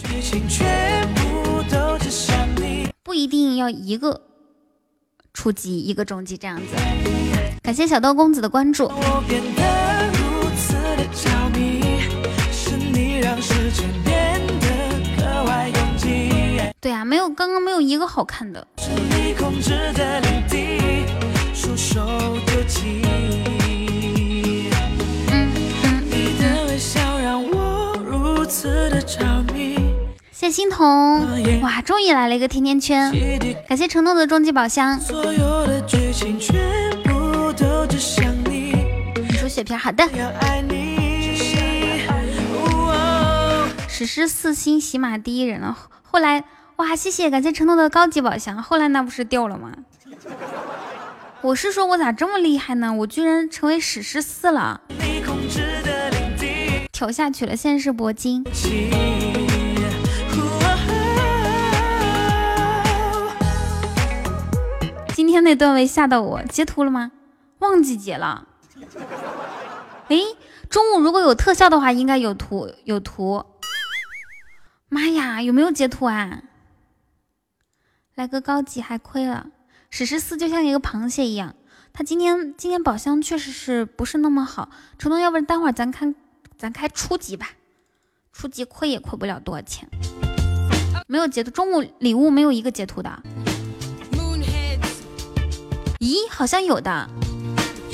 不一定要一个初级一个中级这样子。感谢小豆公子的关注。对啊，没有刚刚没有一个好看的。谢欣桐，哇，终于来了一个甜甜圈，感谢承诺的终极宝箱。你说血瓶，好的。史诗四星喜马第一人了，后来哇，谢谢，感谢承诺的高级宝箱，后来那不是掉了吗？[LAUGHS] 我是说，我咋这么厉害呢？我居然成为史诗四了。调下去了，现在是铂金。今天那段位吓到我，截图了吗？忘记截了。哎，中午如果有特效的话，应该有图有图。妈呀，有没有截图啊？来个高级还亏了。史诗四就像一个螃蟹一样，他今天今天宝箱确实是不是那么好。承诺，要不然待会儿咱看。咱开初级吧，初级亏也亏不了多少钱。没有截图，中午礼物没有一个截图的。咦，好像有的，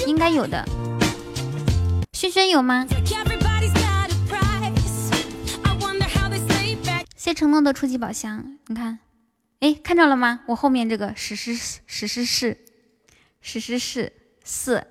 应该有的。轩轩有吗？谢承诺的初级宝箱，你看，哎，看到了吗？我后面这个史诗史诗是史诗是四。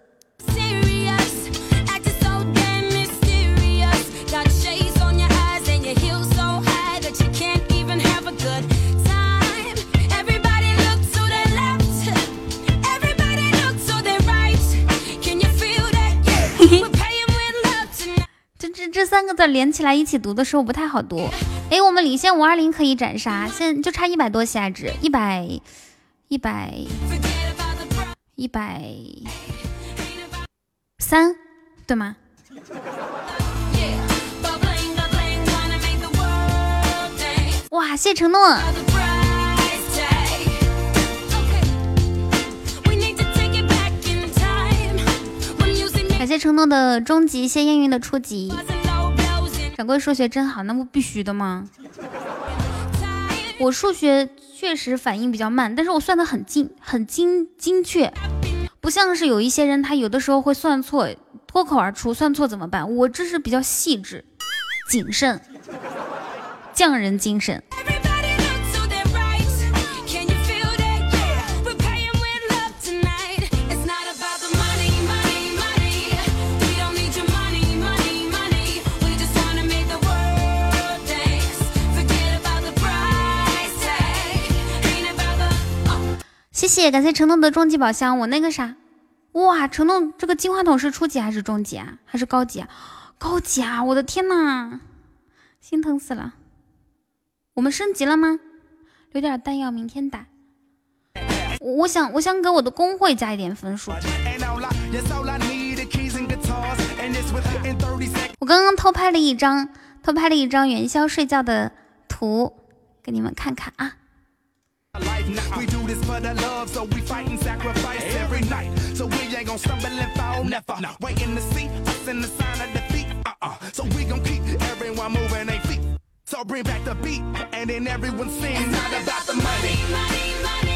这三个字连起来一起读的时候不太好读。哎，我们领先五二零可以斩杀，现在就差一百多喜爱值，一百一百一百三，对吗？哇，谢承诺！感谢承诺的终极，谢烟云的初级。掌柜数学真好，那不必须的吗？我数学确实反应比较慢，但是我算的很精，很精精确，不像是有一些人，他有的时候会算错，脱口而出，算错怎么办？我这是比较细致、谨慎，匠人精神。谢，感谢承诺的终极宝箱。我那个啥，哇，承诺这个金话筒是初级还是中级啊？还是高级啊？高级啊！我的天呐，心疼死了。我们升级了吗？留点弹药，明天打。我想，我想给我的工会加一点分数。我刚刚偷拍了一张，偷拍了一张元宵睡觉的图，给你们看看啊。We do this for the love, so we fight and sacrifice every night. So we ain't gonna stumble and fall, never. Waiting to see us in the sign of defeat. Uh-uh. So we gon' keep everyone moving their feet. So bring back the beat, and then everyone sings. It's not about the money. money, money. We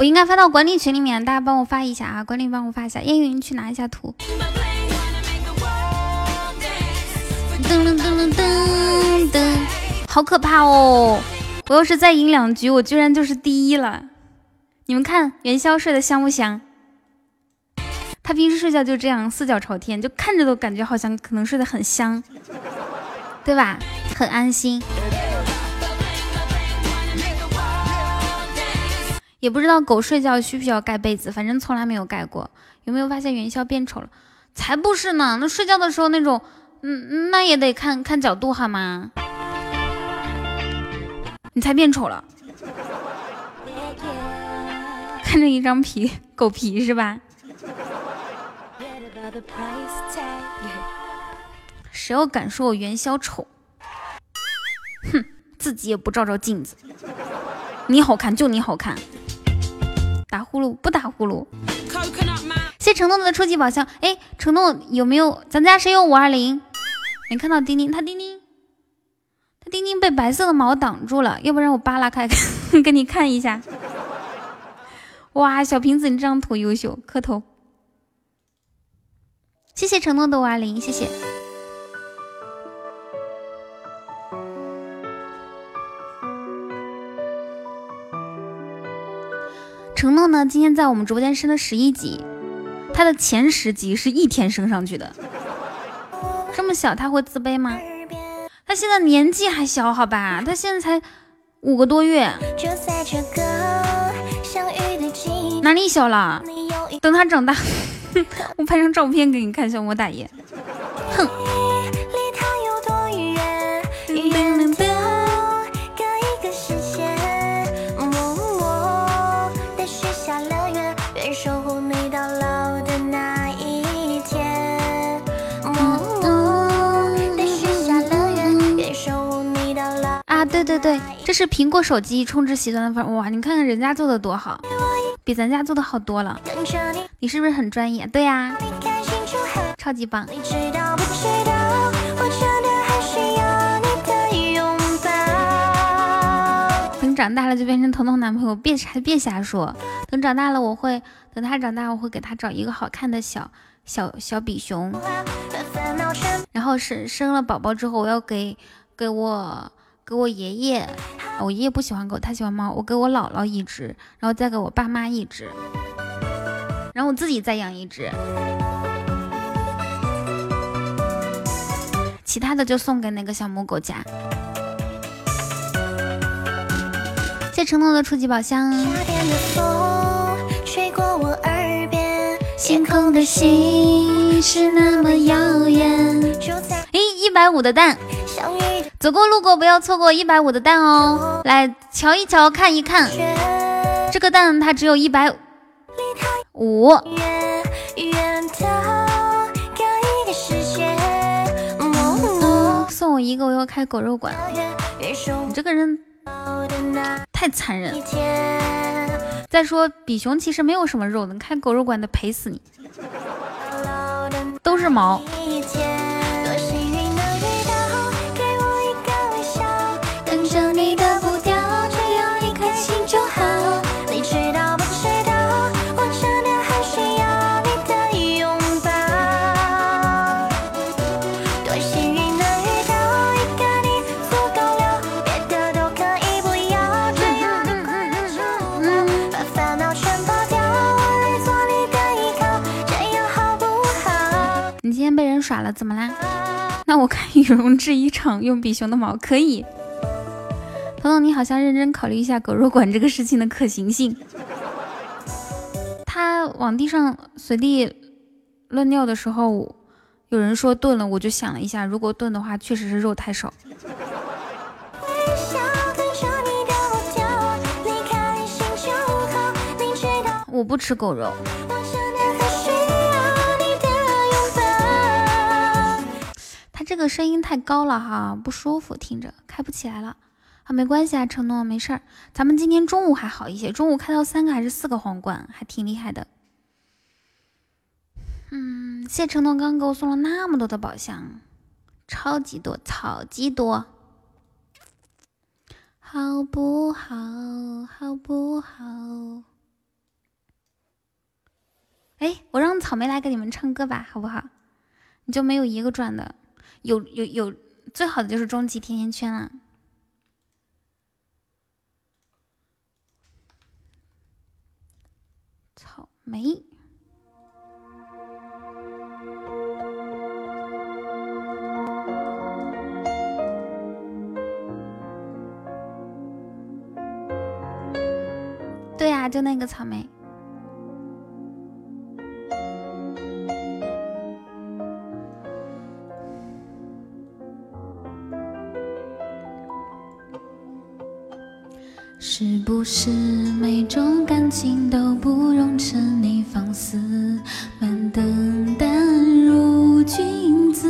我应该发到管理群里面，大家帮我发一下啊！管理帮我发一下，烟云去拿一下图。噔噔噔噔噔，好可怕哦！我要是再赢两局，我居然就是第一了。你们看元宵睡得香不香？他平时睡觉就这样四脚朝天，就看着都感觉好像可能睡得很香，对吧？很安心。也不知道狗睡觉需不需要盖被子，反正从来没有盖过。有没有发现元宵变丑了？才不是呢！那睡觉的时候那种。嗯，那也得看看角度好吗？你才变丑了。看着一张皮狗皮是吧？谁要敢说我元宵丑，哼，自己也不照照镜子。你好看就你好看，打呼噜不打呼噜。谢承诺的初级宝箱，哎，承诺有没有？咱家谁有五二零？没看到丁丁，他丁丁，他丁丁被白色的毛挡住了，要不然我扒拉开给 [LAUGHS] 你看一下。哇，小瓶子，你这张图优秀，磕头。谢谢承诺的五二零，谢谢。承诺呢，今天在我们直播间升了十一级，他的前十级是一天升上去的。这么小他会自卑吗？他现在年纪还小，好吧，他现在才五个多月。哪里小了？等他长大，[LAUGHS] 我拍张照片给你看，小魔大爷。哼。对对对，这是苹果手机充值喜钻的方哇！你看看人家做的多好，比咱家做的好多了。你是不是很专业？对呀，超级棒。等长大了就变成彤彤男朋友，别还别瞎说。等长大了我会，等他长大我会给他找一个好看的小小小比熊。然后生生了宝宝之后，我要给给我。给我爷爷，我爷爷不喜欢狗，他喜欢猫。我给我姥姥一只，然后再给我爸妈一只，然后我自己再养一只，其他的就送给那个小母狗家。谢承诺的初级宝箱。夏天的风吹过我耳空的星是那么耀眼。咦，一百五的蛋。走过路过不要错过一百五的蛋哦！来瞧一瞧，看一看，这个蛋它只有一百五。送我一个，我要开狗肉馆。你这个人太残忍。再说比熊其实没有什么肉的，开狗肉馆得赔死你，都是毛。那我看羽绒制衣厂用比熊的毛可以。彤彤，你好像认真考虑一下狗肉馆这个事情的可行性。他往地上随地乱尿的时候，有人说炖了，我就想了一下，如果炖的话，确实是肉太少。我不吃狗肉。这个声音太高了哈，不舒服，听着开不起来了。啊，没关系啊，承诺没事儿。咱们今天中午还好一些，中午开到三个还是四个皇冠，还挺厉害的。嗯，谢承诺刚给我送了那么多的宝箱，超级多，超级多，好不好？好不好？哎，我让草莓来给你们唱歌吧，好不好？你就没有一个赚的。有有有，最好的就是终极甜甜圈了。草莓，对呀，就那个草莓。是不是每种感情都不容沉溺放肆，慢等淡如君子。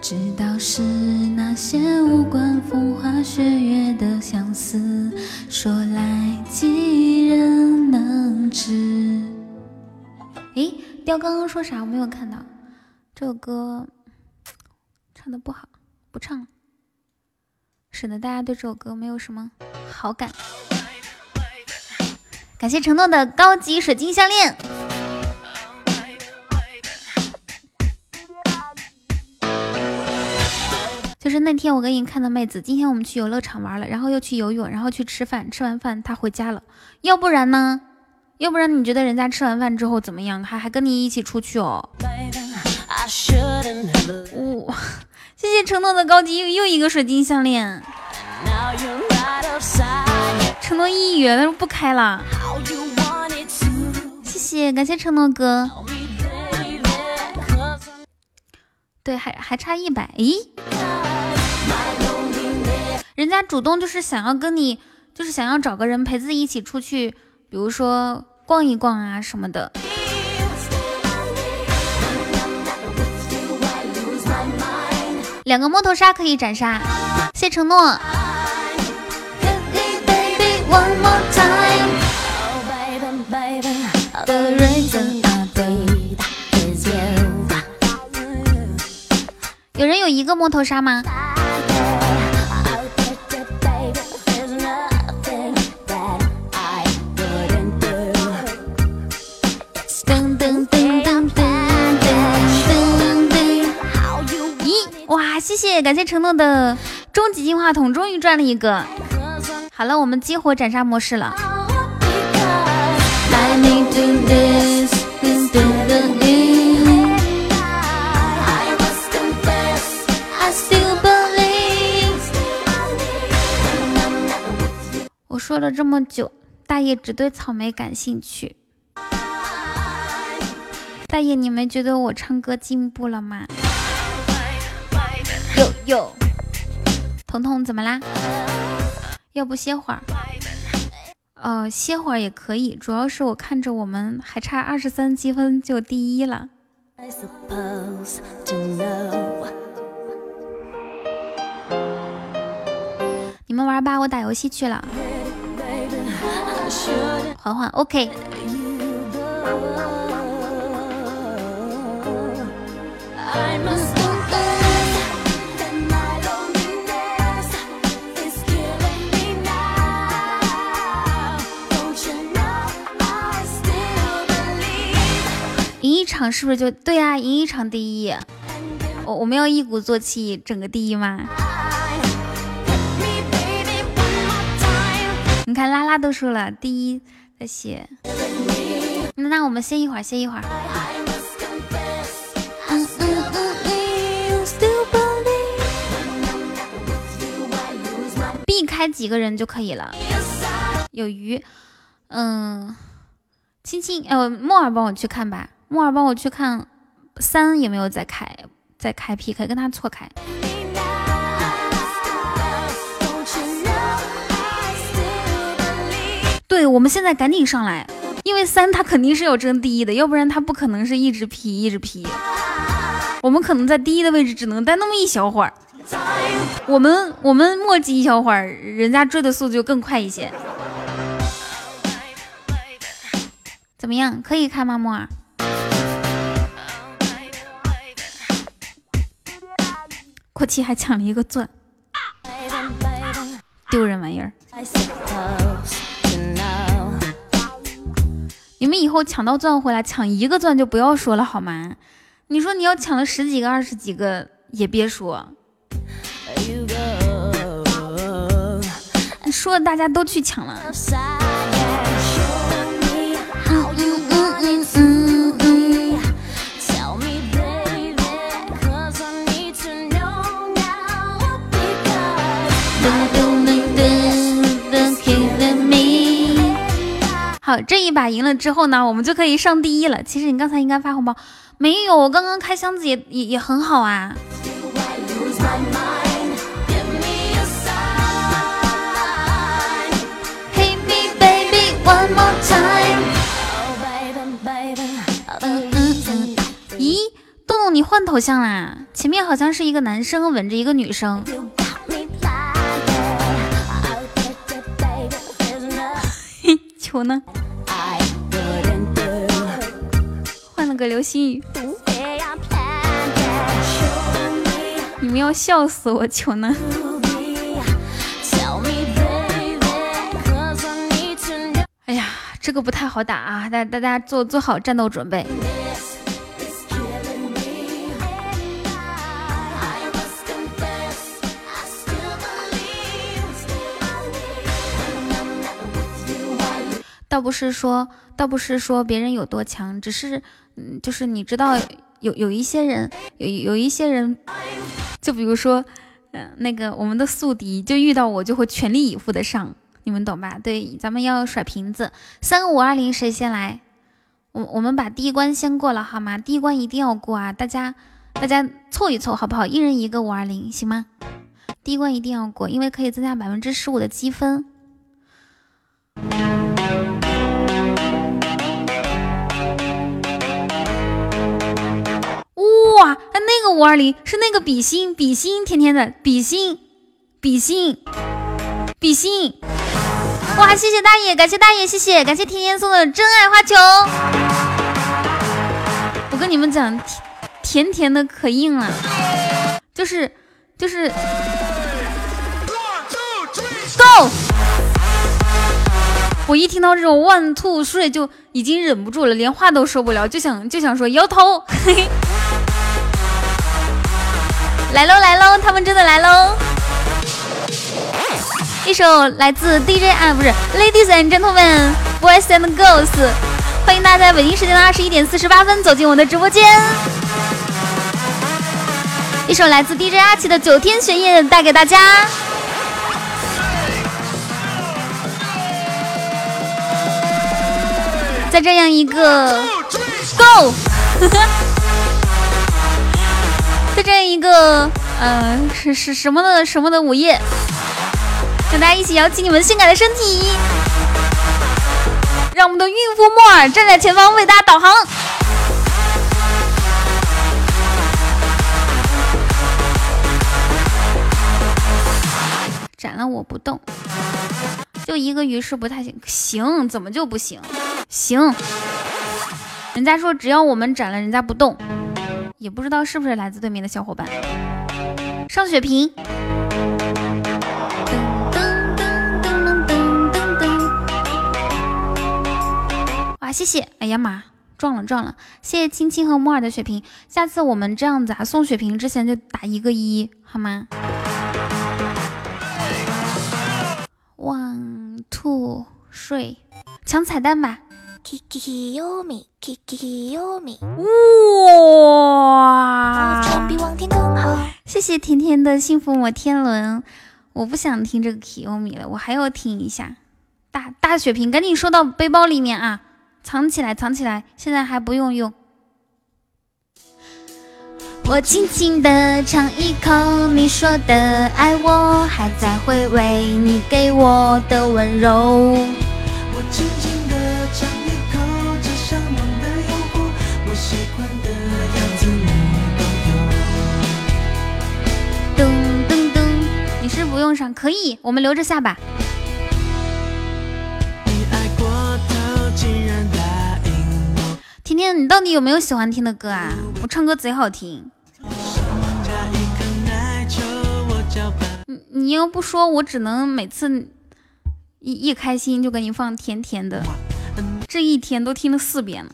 知道是那些无关风花雪月的相思，说来几人能知？诶，雕刚刚说啥？我没有看到。这首歌唱的不好，不唱了。使得大家对这首歌没有什么好感。感谢承诺的高级水晶项链。就是那天我给你看的妹子，今天我们去游乐场玩了，然后又去游泳，然后去吃饭，吃完饭她回家了。要不然呢？要不然你觉得人家吃完饭之后怎么样？还还跟你一起出去哦？哇！[LAUGHS] 谢谢承诺的高级又又一个水晶项链，承诺一元，他说不开了。谢谢，感谢承诺哥。对，还还差一百。咦，人家主动就是想要跟你，就是想要找个人陪自己一起出去，比如说逛一逛啊什么的。两个摸头杀可以斩杀，谢承诺。有人有一个摸头杀吗？谢谢，感谢承诺的终极进化筒，终于赚了一个。好了，我们激活斩杀模式了。我说了这么久，大爷只对草莓感兴趣。大爷，你们觉得我唱歌进步了吗？有有，彤彤怎么啦？要不歇会儿？哦，歇会儿也可以，主要是我看着我们还差二十三积分就第一了。你们玩吧，我打游戏去了。缓缓，OK。赢一场是不是就对呀？赢一场第一，我我们要一鼓作气整个第一吗？你看拉拉都说了第一在写，那那我们歇一会儿，歇一会儿。避开几个人就可以了。有鱼，嗯，青青，呃，木耳帮我去看吧。木耳帮我去看三有没有在开，在开 PK，跟他错开。对，我们现在赶紧上来，因为三他肯定是要争第一的，要不然他不可能是一直 P 一直 P。我们可能在第一的位置只能待那么一小会儿，我们我们墨迹一小会儿，人家追的速度就更快一些。怎么样？可以开吗，木耳？阔气还抢了一个钻，丢人玩意儿！你们以后抢到钻回来，抢一个钻就不要说了好吗？你说你要抢了十几个、二十几个也别说，说大家都去抢了。好，这一把赢了之后呢，我们就可以上第一了。其实你刚才应该发红包，没有，我刚刚开箱子也也也很好啊。咦，洞洞你换头像啦？前面好像是一个男生吻着一个女生。球 [LAUGHS] 呢？个流星雨。你们要笑死我！球呢？哎呀，这个不太好打啊！大大家做做好战斗准备。倒不是说，倒不是说别人有多强，只是，嗯，就是你知道，有有一些人，有有一些人，就比如说，嗯，那个我们的宿敌，就遇到我就会全力以赴的上。你们懂吧？对，咱们要甩瓶子，三个五二零，谁先来？我我们把第一关先过了，好吗？第一关一定要过啊！大家大家凑一凑，好不好？一人一个五二零，行吗？第一关一定要过，因为可以增加百分之十五的积分。哇，那个五二零是那个比心，比心甜甜的比心，比心，比心。哇！谢谢大爷，感谢大爷，谢谢，感谢甜甜送的真爱花球。我跟你们讲，甜甜的可硬了，就是就是，Go！我一听到这种 One Two Three 就已经忍不住了，连话都说不了，就想就想说摇头。嘿 [LAUGHS] 嘿来喽来喽，他们真的来喽！一首来自 DJ 啊，不是 Ladies and Gentlemen, Boys and Girls，欢迎大家在北京时间的二十一点四十八分走进我的直播间。一首来自 DJ 阿奇的《九天玄夜》带给大家。在这样一个 Go，呵 [LAUGHS] 呵在这一个呃是是什么的什么的午夜。让大家一起摇起你们性感的身体，让我们的孕妇莫尔站在前方为大家导航。斩了我不动，就一个鱼是不太行。行，怎么就不行？行，人家说只要我们斩了人家不动，也不知道是不是来自对面的小伙伴。上血瓶。哇，谢谢！哎呀妈，撞了撞了！谢谢青青和木耳的血瓶，下次我们这样子啊，送血瓶之前就打一个一，好吗？One two three，抢彩蛋吧！Kiki Yomi，Kiki Yomi，哇！谢谢甜甜的幸福摩天轮，我不想听这个 Kiomi 了，我还要听一下大大血瓶，赶紧收到背包里面啊！藏起来，藏起来，现在还不用用。我轻轻地尝一口你说的爱，我还在回味你给我的温柔。用上，可以，我们留着下吧。甜甜，你到底有没有喜欢听的歌啊？我唱歌贼好听。你你要不说，我只能每次一一开心就给你放甜甜的，这一天都听了四遍了。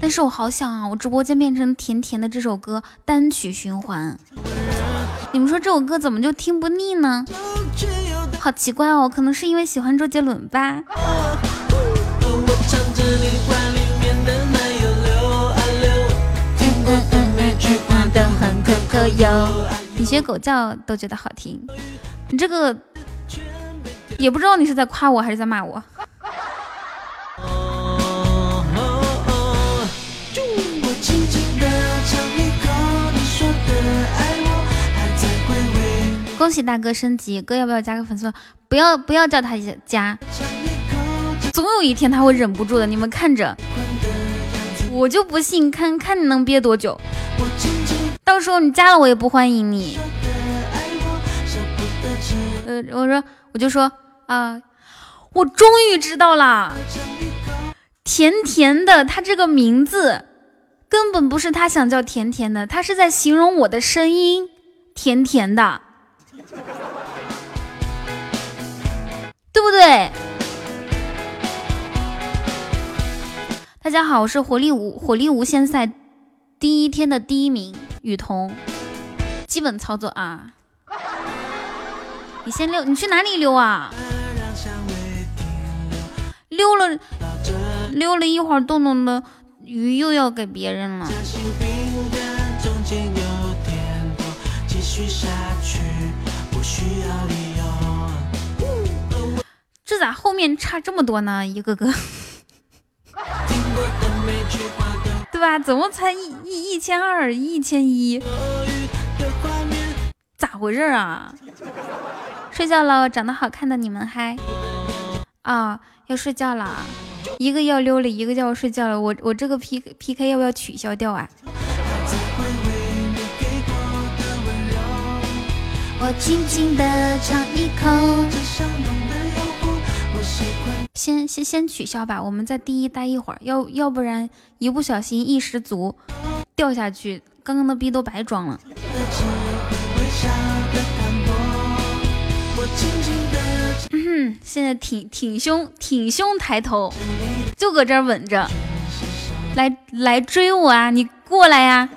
但是我好想啊，我直播间变成甜甜的这首歌单曲循环。你们说这首歌怎么就听不腻呢？好奇怪哦，可能是因为喜欢周杰伦吧。你学狗叫都觉得好听，你这个也不知道你是在夸我还是在骂我。恭喜大哥升级，哥要不要加个粉丝？不要不要叫他加，总有一天他会忍不住的，你们看着，我就不信，看看你能憋多久，到时候你加了我也不欢迎你。呃，我说我就说啊，我终于知道了，甜甜的，他这个名字根本不是他想叫甜甜的，他是在形容我的声音甜甜的。对不对？大家好，我是火力无火力无限赛第一天的第一名雨桐，基本操作啊。你先溜，你去哪里溜啊？溜了溜了一会儿，洞洞的鱼又要给别人了。这咋后面差这么多呢？一个个，[LAUGHS] 对吧？怎么才一一一千二，一千一？咋回事啊？睡觉了，长得好看的你们嗨啊！要睡觉了，一个要溜了，一个叫我睡觉了。我我这个 P P K 要不要取消掉啊？我轻轻的尝一口。先先先取消吧，我们在第一待一会儿，要要不然一不小心一失足掉下去，刚刚的逼都白装了。嗯，现在挺挺胸挺胸抬头，就搁这儿稳着，来来追我啊！你过来呀！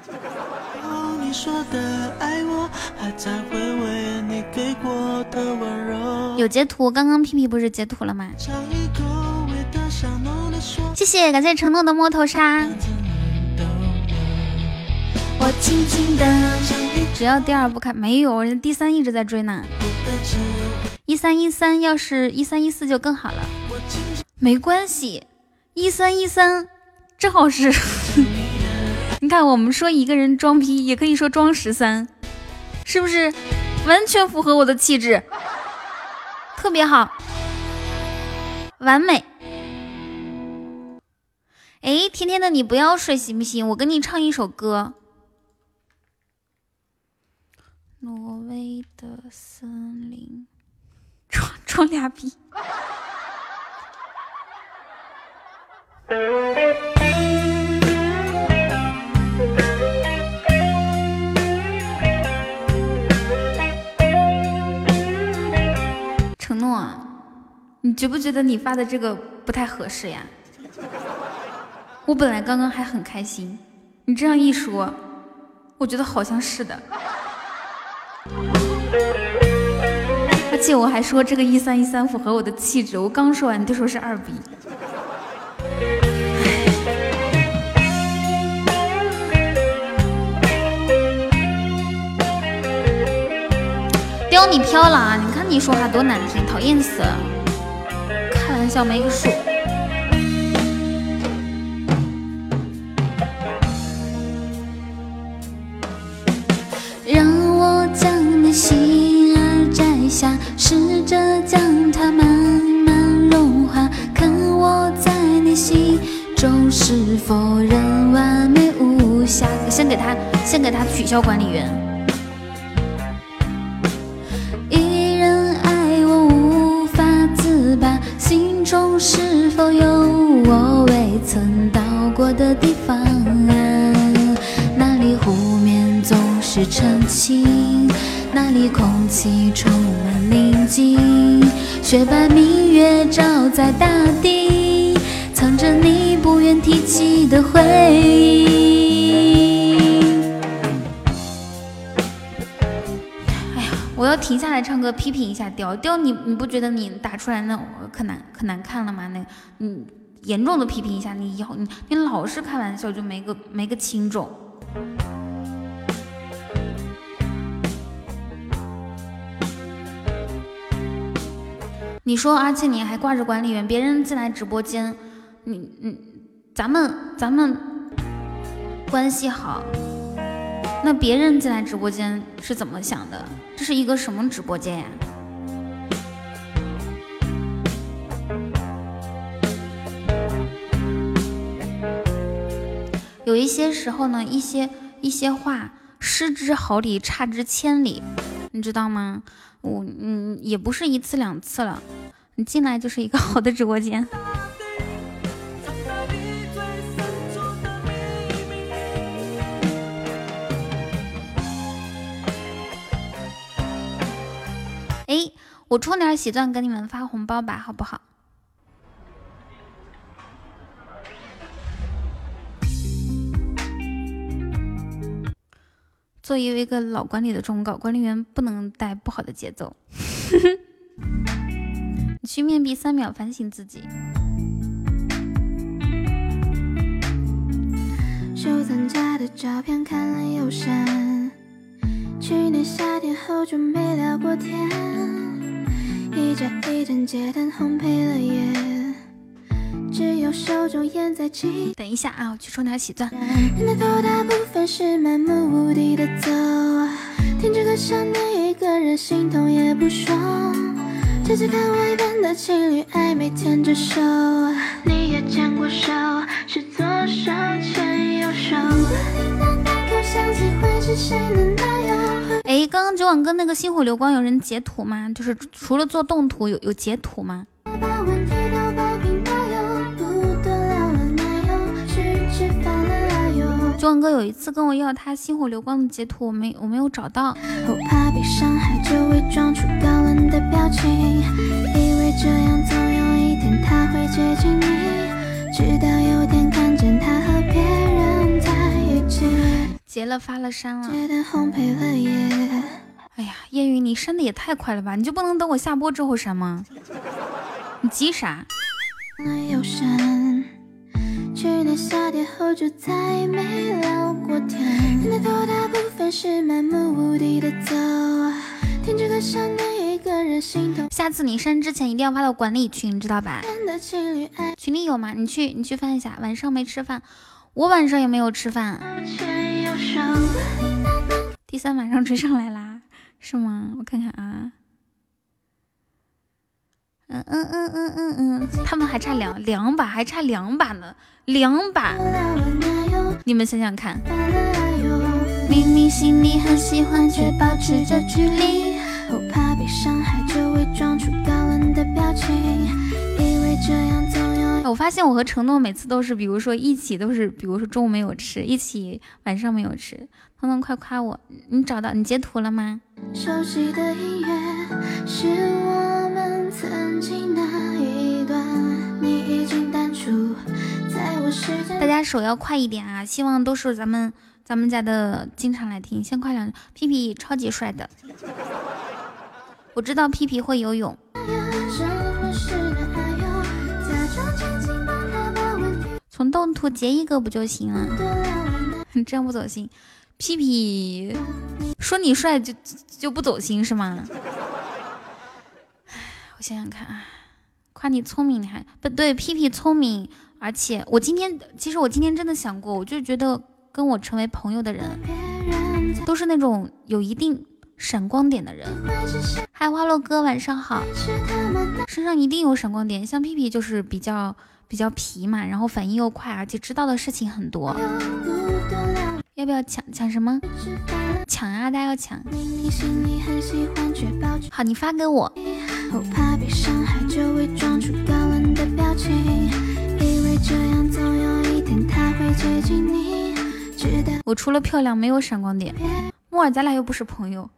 有截图，刚刚屁屁不是截图了吗？谢谢，感谢承诺的摸头杀。我轻轻的，只要第二不开，没有，人第三一直在追呢。一三一三，要是一三一四就更好了。没关系，一三一三正好是。[LAUGHS] 你看，我们说一个人装逼，也可以说装十三，是不是？完全符合我的气质。特别好，完美。哎，甜甜的，你不要睡行不行？我给你唱一首歌，《挪威的森林》。[LAUGHS] 装装俩逼。[LAUGHS] 诺，你觉不觉得你发的这个不太合适呀？我本来刚刚还很开心，你这样一说，我觉得好像是的。而且我还说这个一三一三符合我的气质，我刚说完你就说是二逼。刁你飘了啊！你看你说话多难听，讨厌死了！开玩笑没个数。让我将你心儿摘下，试着将它慢慢融化，看我在你心中是否仍完美无瑕。先给他，先给他取消管理员。中是否有我未曾到过的地方啊？那里湖面总是澄清，那里空气充满宁静。雪白明月照在大地，藏着你不愿提起的回忆。我要停下来唱歌，批评一下调调，你你不觉得你打出来那可难可难看了吗？那嗯，严重的批评一下，你以后你你老是开玩笑就没个没个轻重。你说，而且你还挂着管理员，别人进来直播间，你你咱们咱们关系好。那别人进来直播间是怎么想的？这是一个什么直播间呀？有一些时候呢，一些一些话失之毫厘，差之千里，你知道吗？我嗯，也不是一次两次了，你进来就是一个好的直播间。我充点喜钻给你们发红包吧，好不好？作为一个老管理的忠告，管理员不能带不好的节奏。[LAUGHS] 你去面壁三秒，反省自己。收藏家的照片看了又删。去年夏天后就没聊过天，一盏一盏街灯烘焙了夜，只有手中烟在起。等一下啊，我去充点喜钻。人的头大部分是漫无目的的走，停止歌想你一个人心痛也不爽。这次看外边的情侣暧昧牵着手，你也牵过手，是左手牵右手。哎，刚刚九网哥那个星火流光有人截图吗？就是除了做动图，有有截图吗？九网哥有一次跟我要他星火流光的截图，我没我没有找到。后怕被伤害，就伪装出高冷的表情，以为这样总有一天他会接近你，直到有天看起。截了发了删了。哎呀，烟雨，你删的也太快了吧！你就不能等我下播之后删吗？你急啥？下次你删之前一定要发到管理群，知道吧？群里有吗？你去你去翻一下。晚上没吃饭，我晚上也没有吃饭。第三晚上追上来啦，是吗？我看看啊，嗯嗯嗯嗯嗯嗯，他们还差两两把，还差两把呢，两把。你们想想看，明明心里很喜欢，却保持着距离，后怕被伤害，就伪装出高冷的表情，以为这样。我发现我和承诺每次都是，比如说一起都是，比如说中午没有吃，一起晚上没有吃。彤彤快夸我，你找到你截图了吗？大家手要快一点啊！希望都是咱们咱们家的经常来听，先快两屁屁超级帅的，[LAUGHS] 我知道屁屁会游泳。从动图截一个不就行了？你这样不走心。屁屁说你帅就就不走心是吗？我想想看啊，夸你聪明，你还不对。屁屁聪明，而且我今天其实我今天真的想过，我就觉得跟我成为朋友的人，都是那种有一定闪光点的人。嗨，花落哥，晚上好。身上一定有闪光点，像屁屁就是比较。比较皮嘛，然后反应又快，而且知道的事情很多。要不要抢抢什么？抢啊！大家要抢。好，你发给我。我除了漂亮没有闪光点。木耳，咱俩又不是朋友。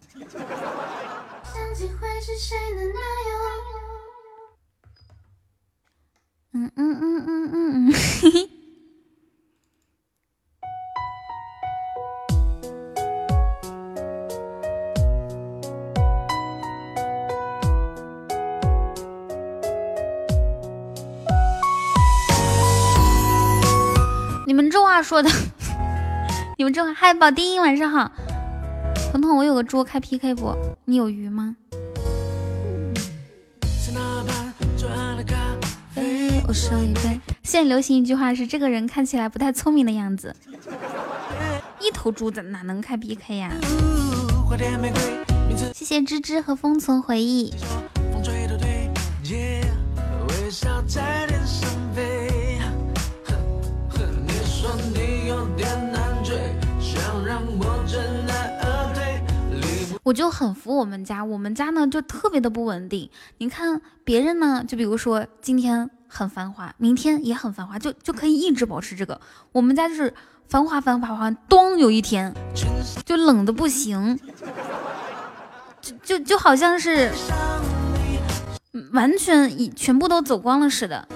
嗯嗯嗯嗯嗯嗯，嘿嘿。[LAUGHS] 你们这话说的，[LAUGHS] 你们这话。嗨，宝丁，晚上好。彤彤，我有个猪开 PK 不？你有鱼吗？我说一遍，现在流行一句话是：这个人看起来不太聪明的样子。一头猪，怎哪能开 PK 呀？谢谢芝芝和封存回忆。我就很服我们家，我们家呢就特别的不稳定。你看别人呢，就比如说今天很繁华，明天也很繁华，就就可以一直保持这个。我们家就是繁华繁华繁华，咚，有一天就冷的不行，就就就好像是完全一全部都走光了似的。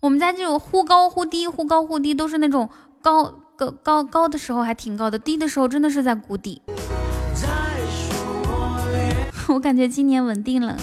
我们家就忽高忽低，忽高忽低，都是那种高。高高高的时候还挺高的，低的时候真的是在谷底。[LAUGHS] 我感觉今年稳定了。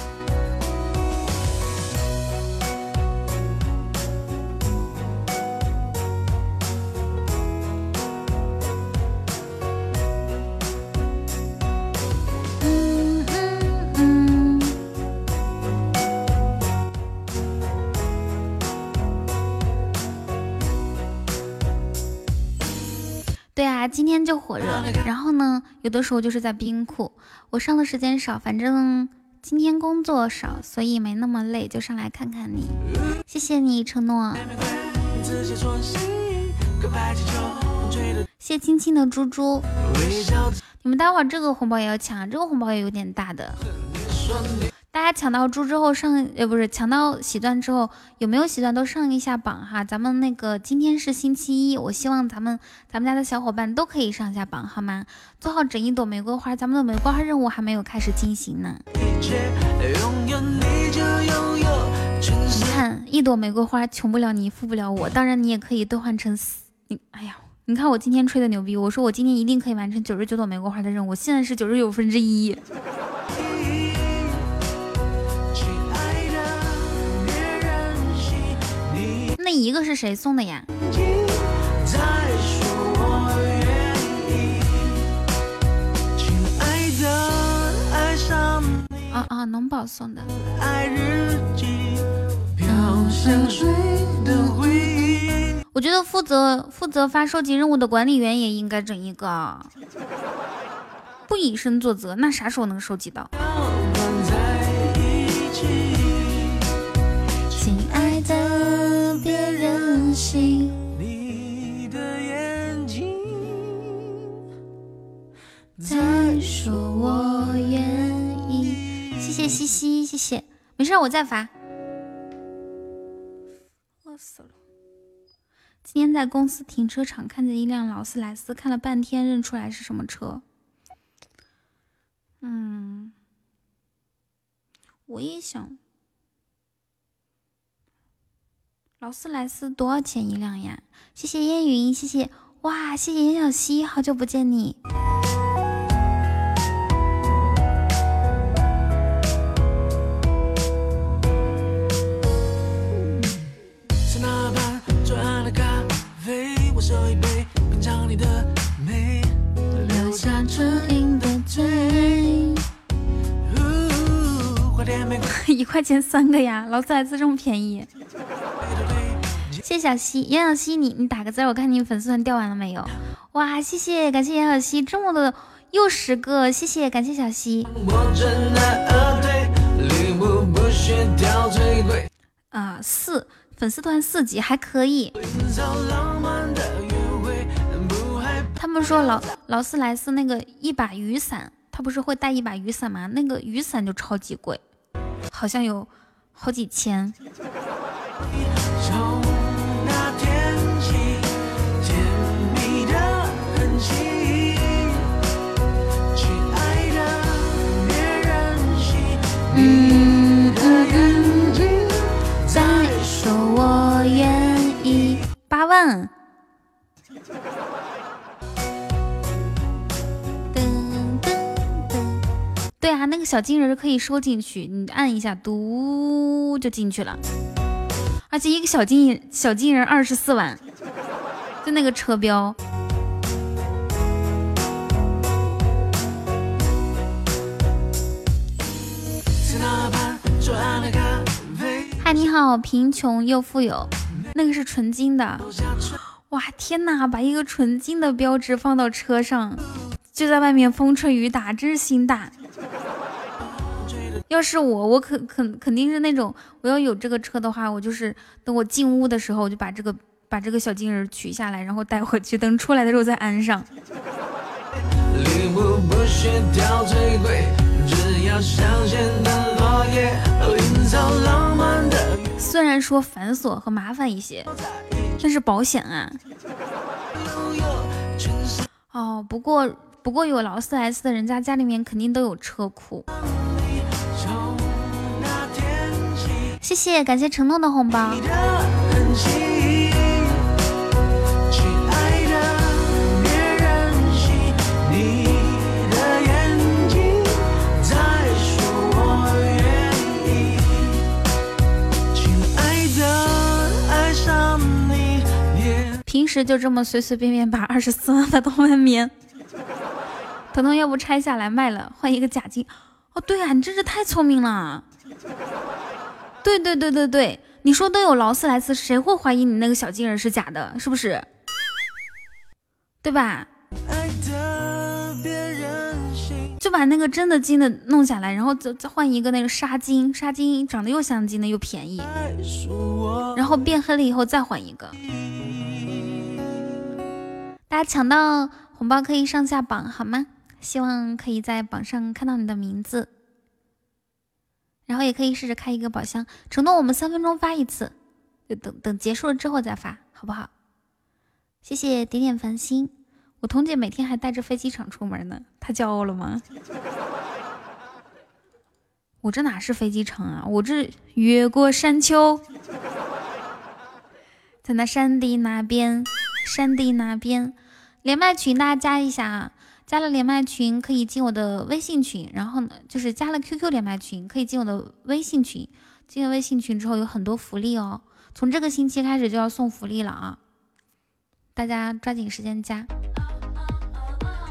今天就火热，然后呢，有的时候就是在冰库。我上的时间少，反正今天工作少，所以没那么累，就上来看看你。谢谢你承诺。谢青青的猪猪，你们待会儿这个红包也要抢，这个红包也有点大的。大家抢到猪之后上，呃，不是抢到喜钻之后，有没有喜钻都上一下榜哈。咱们那个今天是星期一，我希望咱们咱们家的小伙伴都可以上下榜好吗？做好整一朵玫瑰花，咱们的玫瑰花任务还没有开始进行呢。你看，一朵玫瑰花穷不了你，富不了我。当然，你也可以兑换成四。你，哎呀，你看我今天吹的牛逼，我说我今天一定可以完成九十九朵玫瑰花的任务，现在是九十九分之一。那一个是谁送的呀？啊啊，农宝送的。我觉得负责负责发收集任务的管理员也应该整一个，不以身作则，那啥时候能收集到？再说我愿意。谢谢西西，谢谢，没事，我再发。饿死了。今天在公司停车场看见一辆劳斯莱斯，看了半天认出来是什么车。嗯，我也想。劳斯莱斯多少钱一辆呀？谢谢烟云，谢谢哇，谢谢严小溪，好久不见你。[LAUGHS] 一块钱三个呀，劳斯莱斯这么便宜。谢谢小溪，杨小溪，你你打个字，我看你粉丝团掉完了没有？哇，谢谢，感谢杨小溪，这么多，又十个，谢谢，感谢小溪。啊，四粉丝团四级还可以。他们说劳劳斯莱斯那个一把雨伞，他不是会带一把雨伞吗？那个雨伞就超级贵，好像有好几千。嗯，再说我愿意八万。对啊，那个小金人可以收进去，你按一下，嘟就进去了。而且一个小金小金人二十四万，就那个车标。嗨，你好，贫穷又富有，那个是纯金的。哇天哪，把一个纯金的标志放到车上，就在外面风吹雨打，真是心大。要是我，我肯肯肯定是那种，我要有这个车的话，我就是等我进屋的时候，我就把这个把这个小金人取下来，然后带回去，等出来的时候再安上。虽然说繁琐和麻烦一些，但是保险啊。哦，不过不过有劳斯莱斯的人家家里面肯定都有车库。谢谢，感谢承诺的红包。平时就这么随随便便把二十四万发到外面，彤彤要不拆下来卖了，换一个假金。哦，对啊，你真是太聪明了。对对对对对，你说都有劳斯莱斯，谁会怀疑你那个小金人是假的？是不是？对吧？就把那个真的金的弄下来，然后再再换一个那个纱金，纱金长得又像金的又便宜，然后变黑了以后再换一个。大家抢到红包可以上下榜好吗？希望可以在榜上看到你的名字，然后也可以试着开一个宝箱。承诺我们三分钟发一次，就等等结束了之后再发，好不好？谢谢点点繁星。我彤姐每天还带着飞机场出门呢，她骄傲了吗？[LAUGHS] 我这哪是飞机场啊？我这越过山丘，在那山的那边，山的那边。连麦群大家加一下啊！加了连麦群可以进我的微信群，然后呢，就是加了 QQ 连麦群可以进我的微信群。进了微信群之后有很多福利哦，从这个星期开始就要送福利了啊！大家抓紧时间加。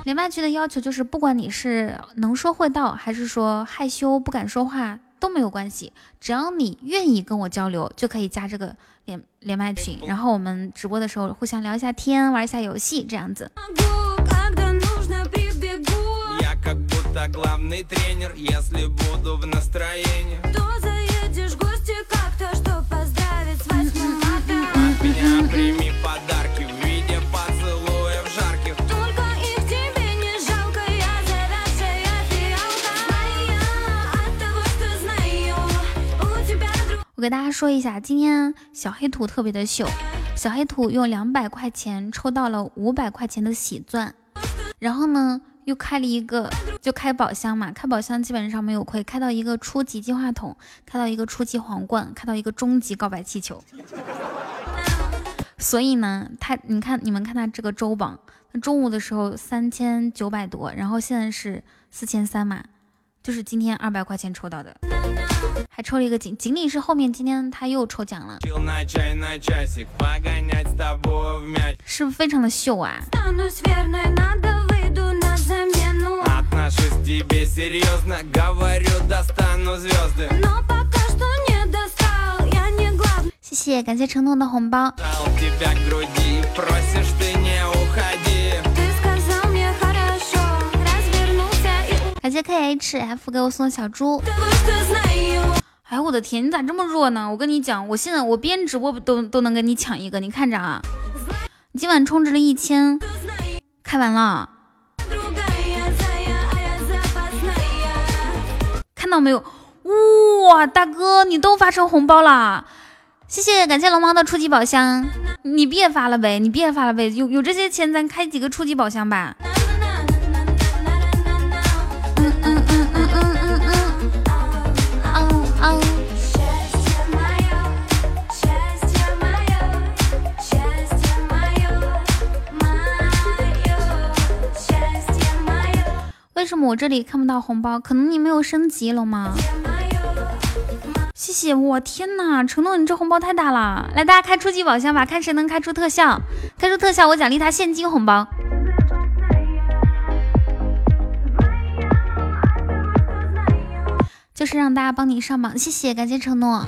连麦群的要求就是，不管你是能说会道，还是说害羞不敢说话都没有关系，只要你愿意跟我交流，就可以加这个。连连麦群，然后我们直播的时候互相聊一下天，玩一下游戏，这样子。我给大家说一下，今天小黑土特别的秀，小黑土用两百块钱抽到了五百块钱的喜钻，然后呢 又开了一个，就开宝箱嘛，开宝箱基本上没有亏，开到一个初级金话筒，开到一个初级皇冠，开到一个终极告白气球。所以呢，他你看你们看他这个周榜，中午的时候三千九百多，然后现在是四千三嘛，就是今天二百块钱抽到的。还抽了一个锦锦鲤是后面今天他又抽奖了，是不是非常的秀啊？谢谢，感谢承诺的红包。感谢 KHF 给我送的小猪。哎，我的天，你咋这么弱呢？我跟你讲，我现在我边直播都都能跟你抢一个，你看着啊！你今晚充值了一千，开完了，到没有？哇，大哥，你都发成红包了，谢谢，感谢龙猫的初级宝箱，你别发了呗，你别发了呗，有有这些钱，咱开几个初级宝箱吧。为什么我这里看不到红包？可能你没有升级了吗？谢谢我天哪，承诺你这红包太大了！来，大家开初级宝箱吧，看谁能开出特效。开出特效，我奖励他现金红包。就是让大家帮你上榜，谢谢，感谢承诺。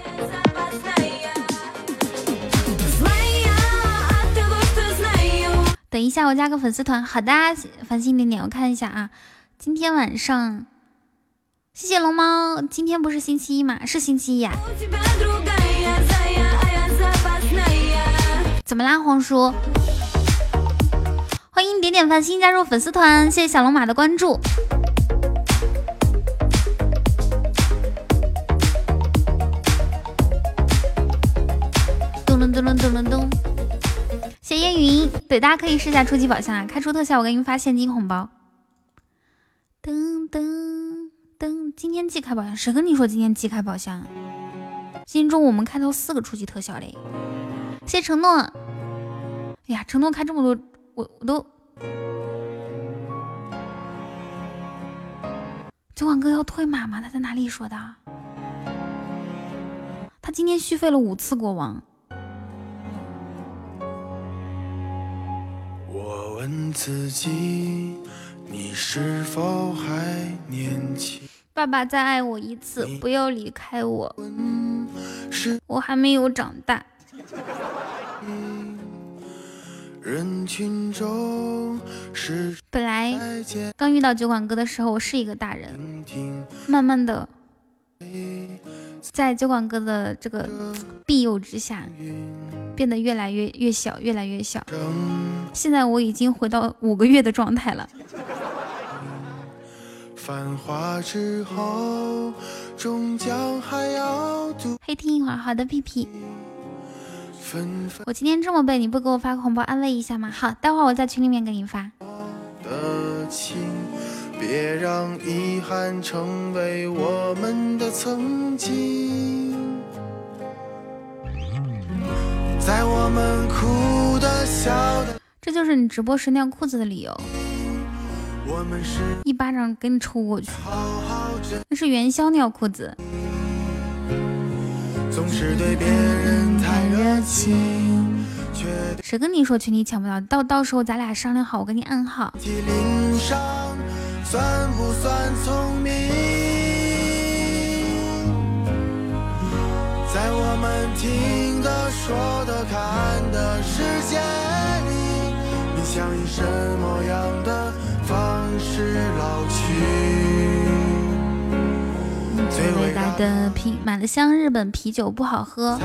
等一下，我加个粉丝团。好的，繁星点点，我看一下啊。今天晚上，谢谢龙猫。今天不是星期一吗？是星期一呀。怎么啦，黄叔？欢迎点点繁星加入粉丝团，谢谢小龙马的关注。咚咚咚咚咚咚咚。谢烟云，对，大家可以试一下初级宝箱啊！开出特效，我给你们发现金红包。噔噔噔，今天既开宝箱，谁跟你说今天既开宝箱？今天中午我们开到四个初级特效嘞！谢承诺。哎呀，承诺开这么多，我我都。酒馆哥要退码吗？他在哪里说的？他今天续费了五次国王。我问自己，你是否还年轻？爸爸，再爱我一次，不要离开我。我还没有长大。本来刚遇到酒馆哥的时候，我是一个大人，慢慢的。在酒馆哥的这个庇佑之下，变得越来越越小，越来越小。现在我已经回到五个月的状态了。黑听一会儿，好的，屁屁。我今天这么背，你不给我发个红包安慰一下吗？好，待会儿我在群里面给你发。别让遗憾成为我们的曾经。在我们哭的笑的，这就是你直播时尿裤子的理由。一巴掌给你抽过去，那是元宵尿裤子。总是对别人太热情，谁跟你说群里抢不到？到到时候咱俩商量好，我给你暗号。算不算聪明？在我们听的、说的、看的世界里，你想以什么样的方式老去？最伟大的啤买了箱日本啤酒不好喝。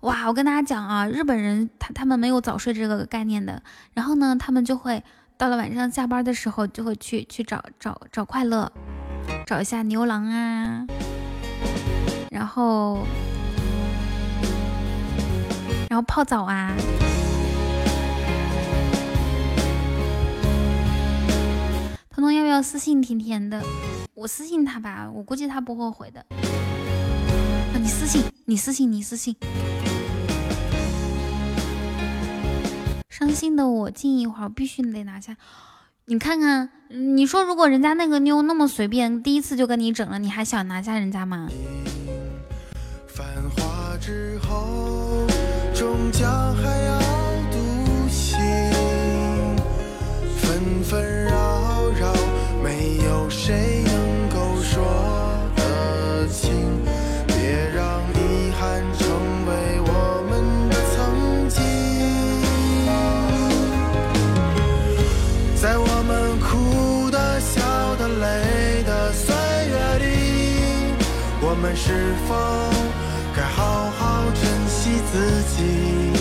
哇，我跟大家讲啊，日本人他他们没有早睡这个概念的，然后呢，他们就会。到了晚上下班的时候，就会去去找找找快乐，找一下牛郎啊，然后然后泡澡啊。彤彤要不要私信甜甜的？我私信他吧，我估计他不会回的。你私信，你私信，你私信。伤心的我，静一会儿，必须得拿下。你看看，你说如果人家那个妞那么随便，第一次就跟你整了，你还想拿下人家吗？繁华之后，终将还要独行，纷纷扰扰，没有谁是否该好好珍惜自己？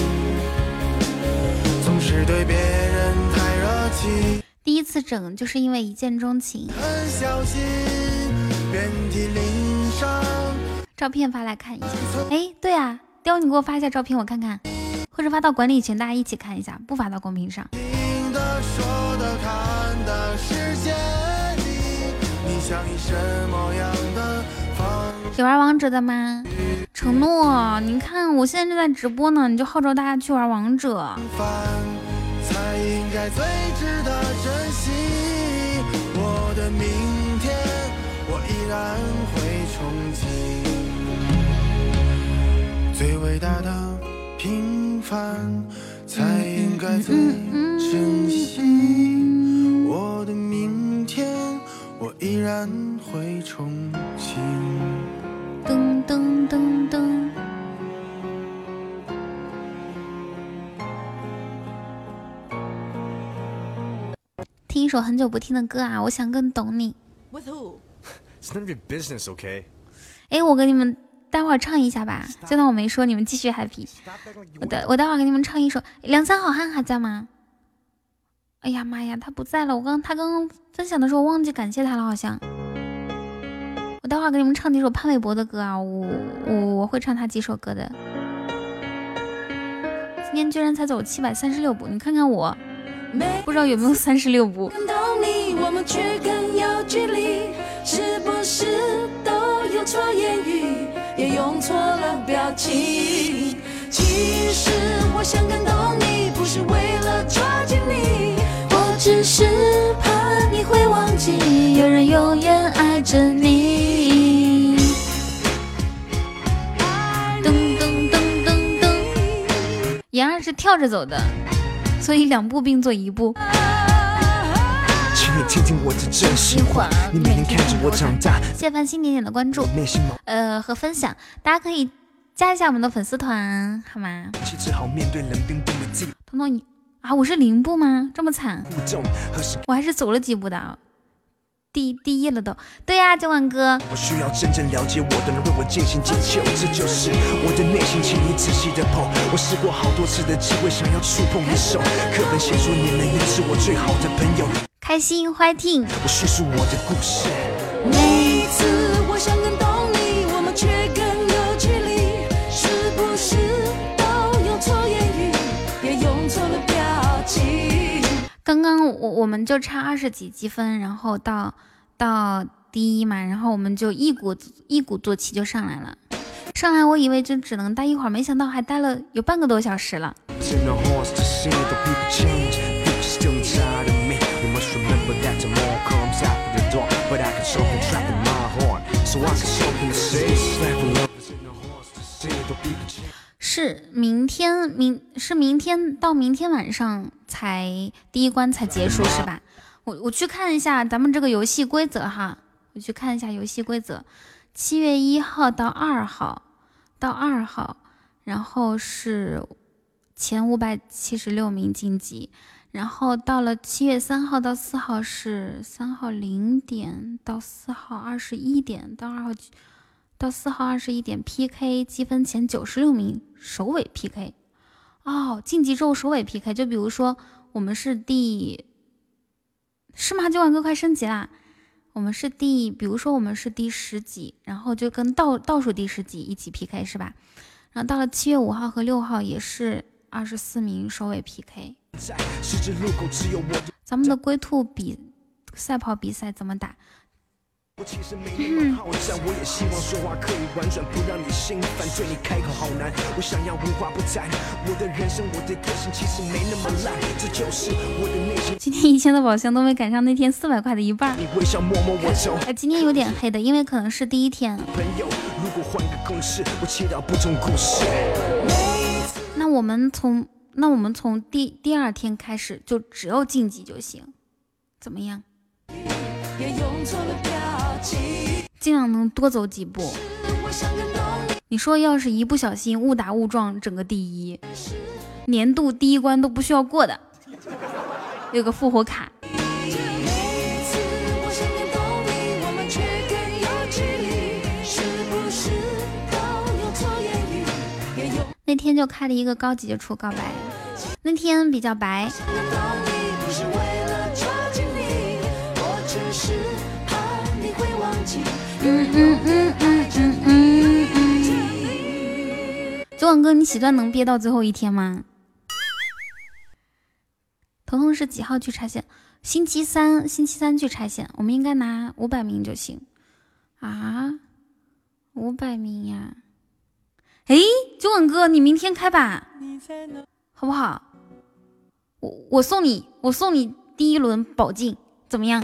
总是对别人太热情。第一次整就是因为一见钟情。很小心，遍体鳞伤。照片发来看一下。哎，对啊，雕，你给我发一下照片，我看看，或者发到管理群，大家一起看一下，不发到公屏上。听的、说的、看的世界里，你想以什么样的？有玩王者的吗？承诺，你看我现在正在直播呢，你就号召大家去玩王者平凡才应该。最伟大的平凡，才应该最珍惜。我的明天，我依然会憧憬。噔噔噔听。一首很久不听的歌啊，我想更懂你。With who? [LAUGHS] It's none of your business, okay? 哎，我给你们待会儿唱一下吧，就当我没说，你们继续 happy。我待我待会儿给你们唱一首。梁山好汉还在吗？哎呀妈呀，他不在了！我刚他刚刚分享的时候忘记感谢他了，好像。我待会儿给你们唱几首潘玮柏的歌啊，我我我会唱他几首歌的。今天居然才走七百三十六步，你看看我，不知道有没有三十六步。你，我们却更有距离，是不是都用错言语，也用错了表情？其实我想更懂你，不是为了抓紧你，我只是怕你会忘记，有人永远爱着你。噔噔噔噔噔，妍儿是跳着走的，所以两步并作一步。请你听听我的真心话，你没能看着我长大，谢繁星点点的关注，呃和分享，大家可以加一下我们的粉丝团，好吗？彤彤你啊，我是零步吗？这么惨，我还是走了几步的啊，第第一了都。对呀、九晚哥，我需要真正了解我的人为我进行解救？这就是我的内心，请你仔细的剖。我试过好多次的机会，想要触碰你手，课本写出你们也是我最好的朋友。开心 fighting，我叙述我的故事。每次刚刚我我们就差二十几积分，然后到到第一嘛，然后我们就一鼓一鼓作气就上来了。上来我以为就只能待一会儿，没想到还待了有半个多小时了。是明天明是明天到明天晚上才第一关才结束是吧？我我去看一下咱们这个游戏规则哈我去看一下游戏规则。七月一号到二号到二号然后是前五百七十六名晋级然后到了七月三号到四号是三号零点到四号二十一点到二号到四号二十一点 PK 积分前九十六名首尾 PK。哦，晋级之后首尾 PK，就比如说我们是第是吗？九万哥快升级啦！我们是第，比如说我们是第十级，然后就跟倒倒数第十级一起 PK 是吧？然后到了七月五号和六号也是二十四名首尾 PK。咱们的龟兔比赛跑比赛怎么打？我其实没那么好战，我也希望说话可以婉转，不让你心烦。对你开口好难，我想要无话不谈。我的人生，我的个性其实没那么烂，这就是我的内心。今天一千的宝箱都没赶上那天四百块的一半儿。你微笑摸摸我头，哎，今天有点黑的，因为可能是第一天。朋友。如果换个公式，我不同故事。那我们从那我们从第第二天开始就只要晋级就行，怎么样？也用错了。尽量能多走几步。你，说要是一不小心误打误撞整个第一，年度第一关都不需要过的，有个复活卡。那天就开了一个高级的初告白，那天比较白，嗯嗯嗯嗯嗯嗯嗯。九晚哥，你喜钻能憋到最后一天吗？彤彤是几号去拆线？星期三，星期三去拆线。我们应该拿五百名就行啊，五百名呀。哎，九晚哥，你明天开吧，好不好？我我送你，我送你第一轮宝镜，怎么样？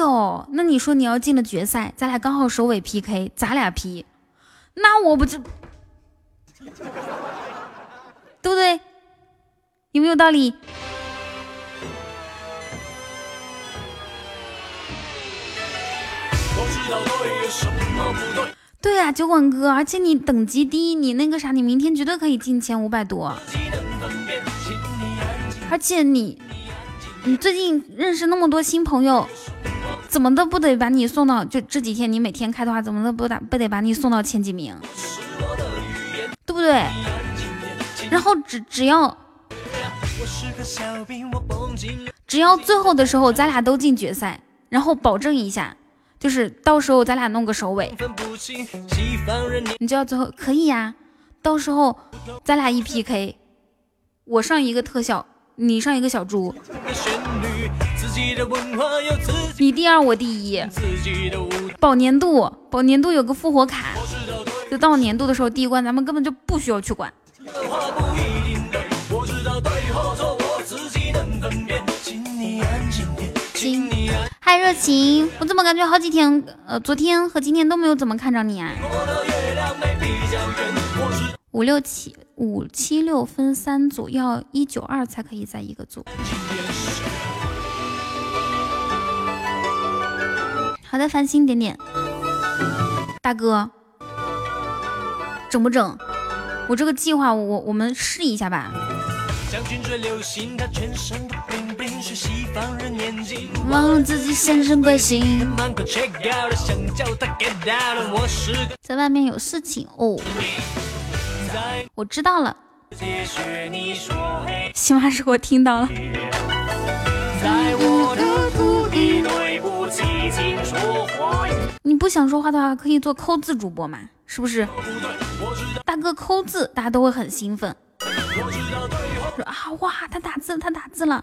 哦，那你说你要进了决赛，咱俩刚好首尾 PK，咱俩 P，那我不就，对不对？有没有道理？对呀、酒馆哥，而且你等级低，你那个啥，你明天绝对可以进前五百多。而且你，你最近认识那么多新朋友，怎么都不得把你送到？就这几天你每天开的话，怎么都不打不得把你送到前几名，对不对？然后只只要只要最后的时候咱俩都进决赛，然后保证一下，就是到时候咱俩弄个首尾，你就要最后可以呀、到时候咱俩一 PK，我上一个特效，你上一个小猪，你第二我第一，保年度，保年度有个复活卡，就到年度的时候第一关咱们根本就不需要去管。嗨，热情，我怎么感觉好几天，呃，昨天和今天都没有怎么看着你啊？五六七五七六分三组，要一九二才可以在一个组。好的，繁星点点，大哥，整不整？我这个计划我，我我们试一下吧。忘了自己先生贵姓，在外面有事情哦。我知道了，起码是我听到了。你不想说话的话，可以做抠字主播嘛？是不是？大哥抠字，大家都会很兴奋。说啊哇，他打字，他打字了。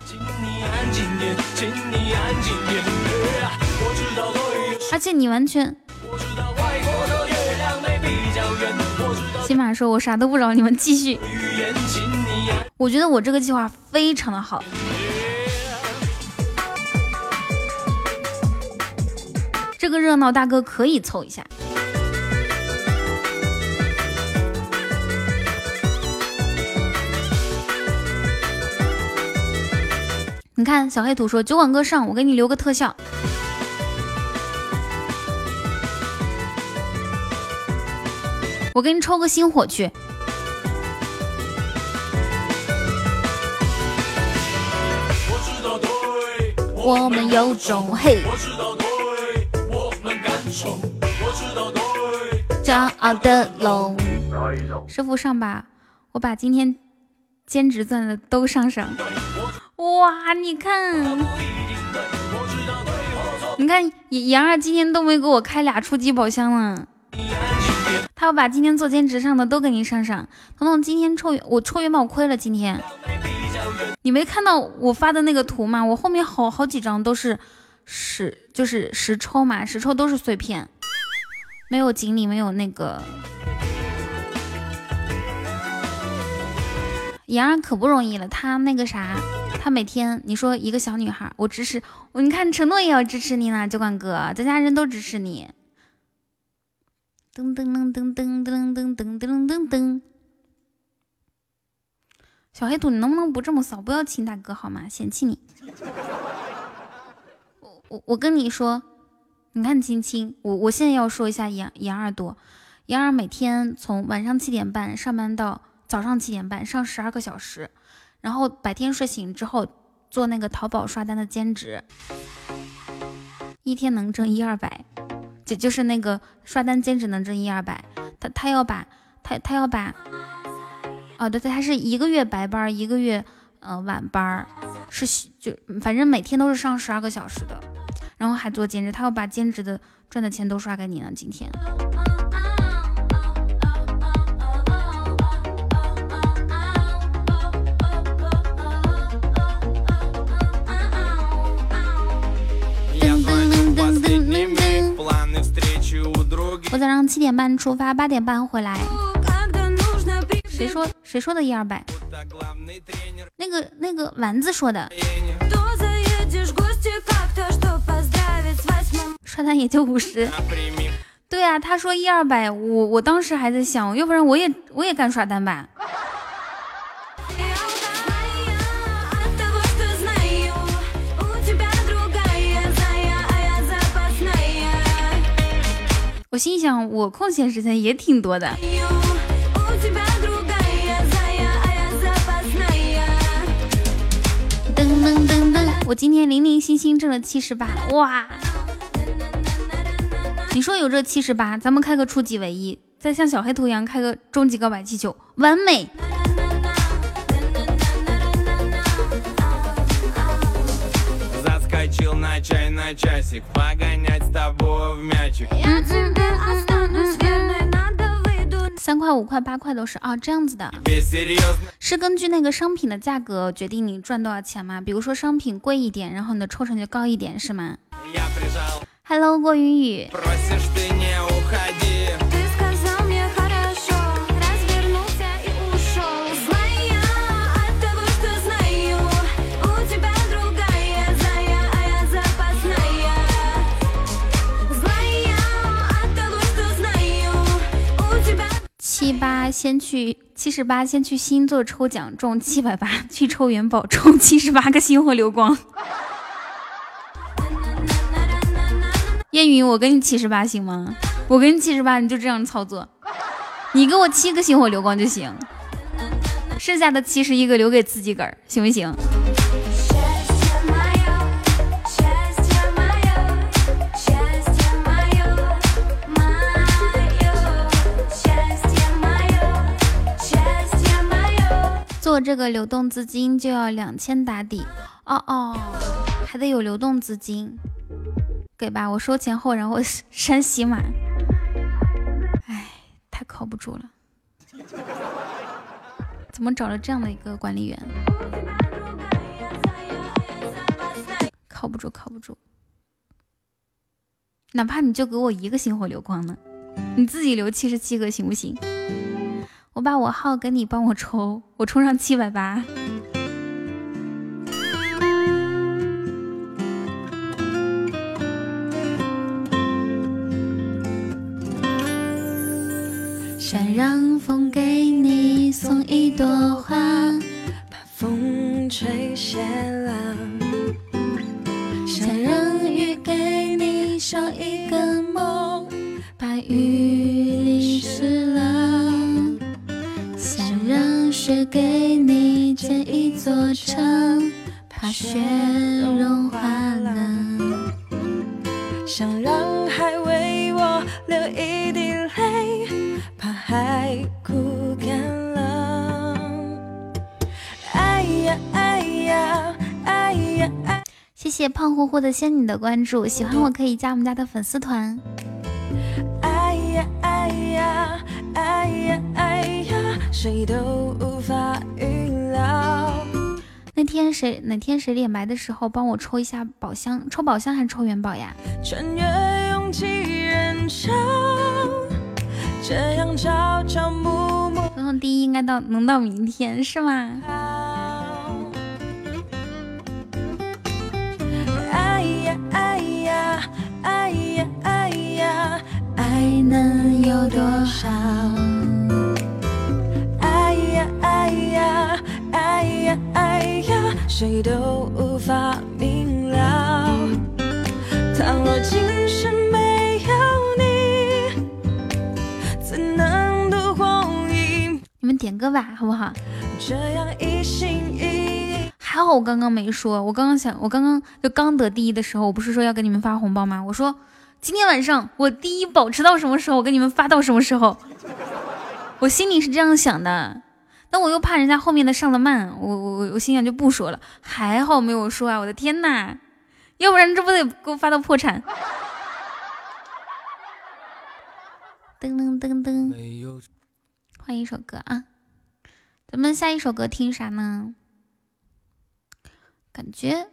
而且你完全，起码说我啥都不知道，你们继续。我觉得我这个计划非常的好。这个热闹大哥可以凑一下。你看，小黑土说酒馆哥上，我给你留个特效。我给你抽个星火去。我们有种嘿，骄傲的龙。师傅上吧，我把今天兼职赚的都上上。哇，你看，你看杨杨二今天都没给我开俩初级宝箱呢。他要把今天做兼职上的都给你上上。彤彤今天抽我抽元宝亏了，今天你没看到我发的那个图吗？我后面好好几张都是实就是实抽嘛，实抽都是碎片，没有锦鲤，没有那个。杨二可不容易了，他那个啥，他每天你说一个小女孩，我支持我，你看承诺也要支持你呢，酒馆哥，咱家人都支持你。噔噔噔噔噔噔噔噔噔噔噔。小黑土，你能不能不这么骚？不要亲大哥好吗？嫌弃你。我我跟你说，你看青青，我我现在要说一下杨杨二多，杨二每天从晚上七点半上班到早上七点半，上十二个小时，然后白天睡醒之后做那个淘宝刷单的兼职，一天能挣一二百。就就是那个刷单兼职能挣一二百，他他要把他他要把，哦对对，他是一个月白班，一个月呃晚班，是就反正每天都是上十二个小时的，然后还做兼职，他要把兼职的赚的钱都刷给你呢。今天。我早上七点半出发，八点半回来。谁说谁说的一二百？那个那个丸子说的。刷单也就五十。对啊，他说一二百，我我当时还在想，要不然我也我也干刷单吧。我心想，我空闲时间也挺多的。噔噔噔噔，我今天零零星星挣了七十八，哇！你说有这七十八，咱们开个初级唯一，再像小黑头一样开个终极告白气球，完美。三块、五块、八块都是啊，这样子的，是根据那个商品的价格决定你赚多少钱吗？比如说商品贵一点，然后你的抽成就高一点，是吗？Hello，郭云雨。七八先去七十八，先去星座抽奖中七百八，去抽元宝中七十八个星火流光。烟云，我给你七十八行吗？我给你七十八，你就这样操作，你给我七个星火流光就行，剩下的七十一个留给自己个儿，行不行？做这个流动资金就要两千打底，哦哦，还得有流动资金，给吧，我收钱后然后 [LAUGHS] 删喜马，哎，太靠不住了，怎么找了这样的一个管理员？靠不住，靠不住，哪怕你就给我一个星火流光呢，你自己留七十七个行不行？我把我号给你帮我抽，我充上七百八。想让风给你送一朵花，把风吹斜了。想让雨给你捎一个梦，把雨淋湿了。想让雪给你建一座城，怕雪融化谢谢胖乎乎的仙女的关注，喜欢我可以加我们家的粉丝团。哎呀哎呀哎呀哎呀，谁都无法预料。那天谁哪天谁脸白的时候帮我抽一下宝箱，抽宝箱还是抽元宝呀？穿越拥挤人潮，这样朝朝暮暮。总统第一应该到能到明天是吗？哎呀哎呀，爱能有多少？哎呀哎呀哎呀哎呀，谁都无法明了。倘若今生没有你，怎能度光阴？你们点歌吧，好不好？这样一心一。还好我刚刚没说，我刚刚想，我刚刚就刚得第一的时候，我不是说要给你们发红包吗？我说今天晚上我第一保持到什么时候，我给你们发到什么时候。[LAUGHS] 我心里是这样想的，但我又怕人家后面的上的慢，我我我我心想就不说了。还好没有说啊，我的天呐，要不然这不得给我发到破产。噔噔噔噔，换一首歌啊，咱们下一首歌听啥呢？感觉，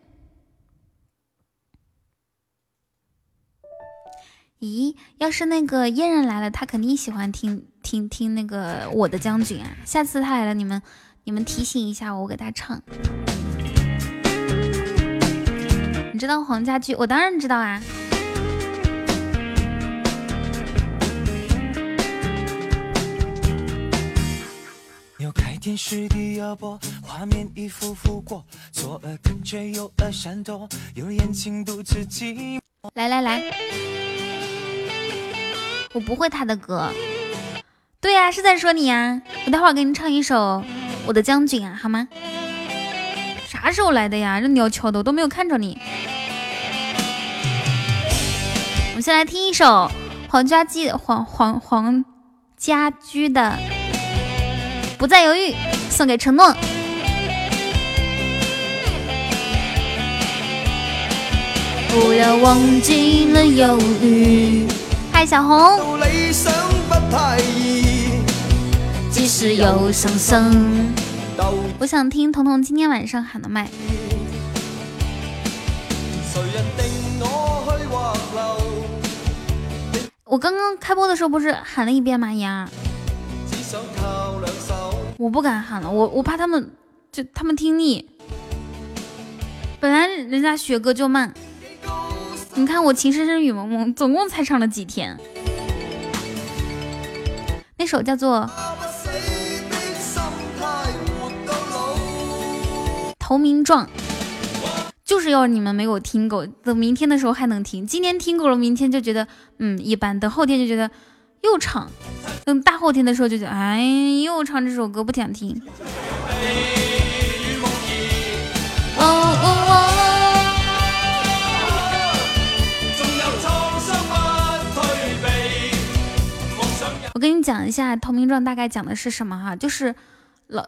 咦，要是那个嫣然来了，他肯定喜欢听听听那个我的将军啊。下次他来了，你们你们提醒一下我，我给他唱。你知道黄家驹？我当然知道啊。天时地要播，画面一幅幅过，左耳感觉右耳闪躲，有眼睛独自寂寞。来来来，我不会他的歌。对呀、是在说你呀、我待会儿给你唱一首《我的将军》啊，好吗？啥时候来的呀？这鸟敲的我都没有看着你。我们先来听一首黄家驹黄黄黄家驹的《不再犹豫》，送给承诺。不要忘记了犹豫。嗨，小红，即使有伤心。我想听彤彤今天晚上喊的麦。我？刚刚开播的时候不是喊了一遍吗？妍儿，只想靠。我不敢喊了，我我怕他们就他们听腻。本来人家学歌就慢，你看我情深深雨蒙蒙，总共才唱了几天。那首叫做。《投名状》，就是要你们没有听够，等明天的时候还能听。今天听够了，明天就觉得嗯一般，等后天就觉得又唱，等大后天的时候就觉得哎又唱这首歌不想听。哦哦哦！我跟你讲一下《投名状》大概讲的是什么哈，就是老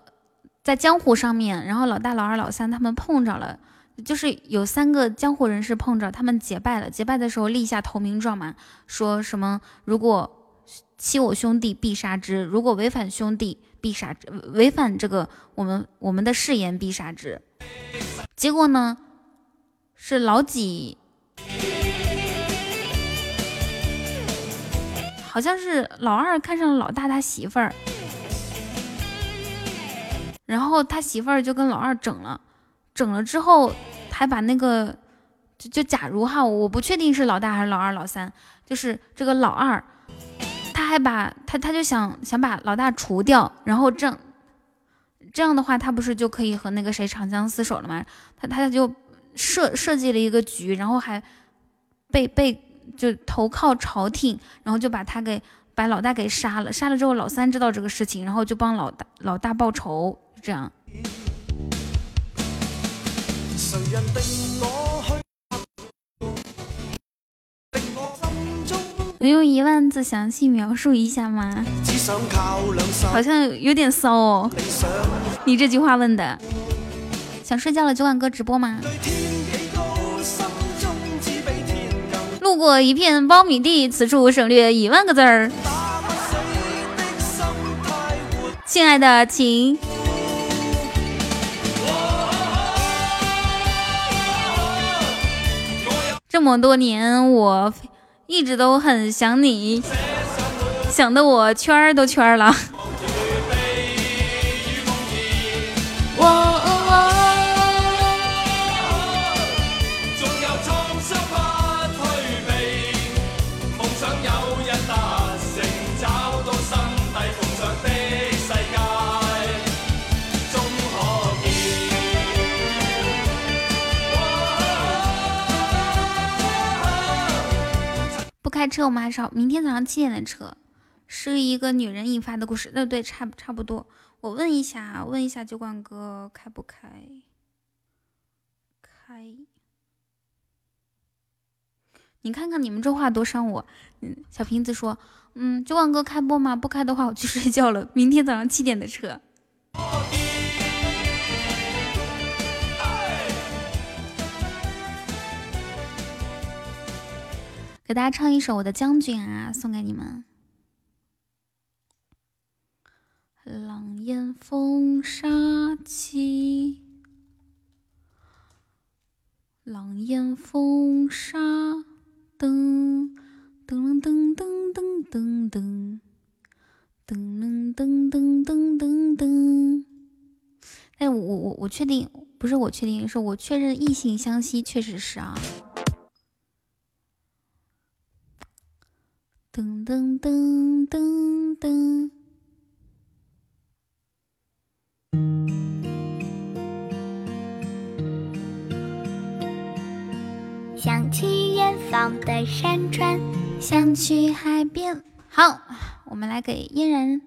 在江湖上面，然后老大、老二、老三他们碰着了，就是有三个江湖人士碰着，他们结拜了。结拜的时候立下投名状嘛，说什么如果欺我兄弟必杀之，如果违反兄弟必杀之，违反这个我们我们的誓言必杀之。结果呢，是老几，好像是老二看上了老大他媳妇儿，然后他媳妇儿就跟老二整了，整了之后还把那个就就假如哈，我不确定是老大还是老二老三，就是这个老二，还把他他就想想把老大除掉，然后这样这样的话，他不是就可以和那个谁长相厮守了吗？他他就设设计了一个局，然后还被被就投靠朝廷，然后就把他给把老大给杀了。杀了之后，老三知道这个事情，然后就帮老大老大报仇，这样。能用一万字详细描述一下吗？好像有点骚哦。你这句话问的。想睡觉了九碗哥直播吗？路过一片苞米地此处省略一万个字儿。亲爱的请这么多年我一直都很想你，想的我圈儿都圈儿了。开车，我们还是好。明天早上七点的车，是一个女人引发的故事。對對，差差不多。我问一下，问一下酒馆哥开不开？开。你看看你们这话多伤我。嗯，小瓶子说，嗯，酒馆哥开播吗？不开的话，我去睡觉了。明天早上七点的车。给大家唱一首《我的将军》啊，送给你们。狼烟风沙起，狼烟风沙噔噔噔噔噔噔噔噔噔噔噔噔噔噔。哎，我我我确定，不是我确定，是我确认异性相吸，确实是啊。噔噔噔噔。噔想去远方的山川想去海边。好我们来给嫣然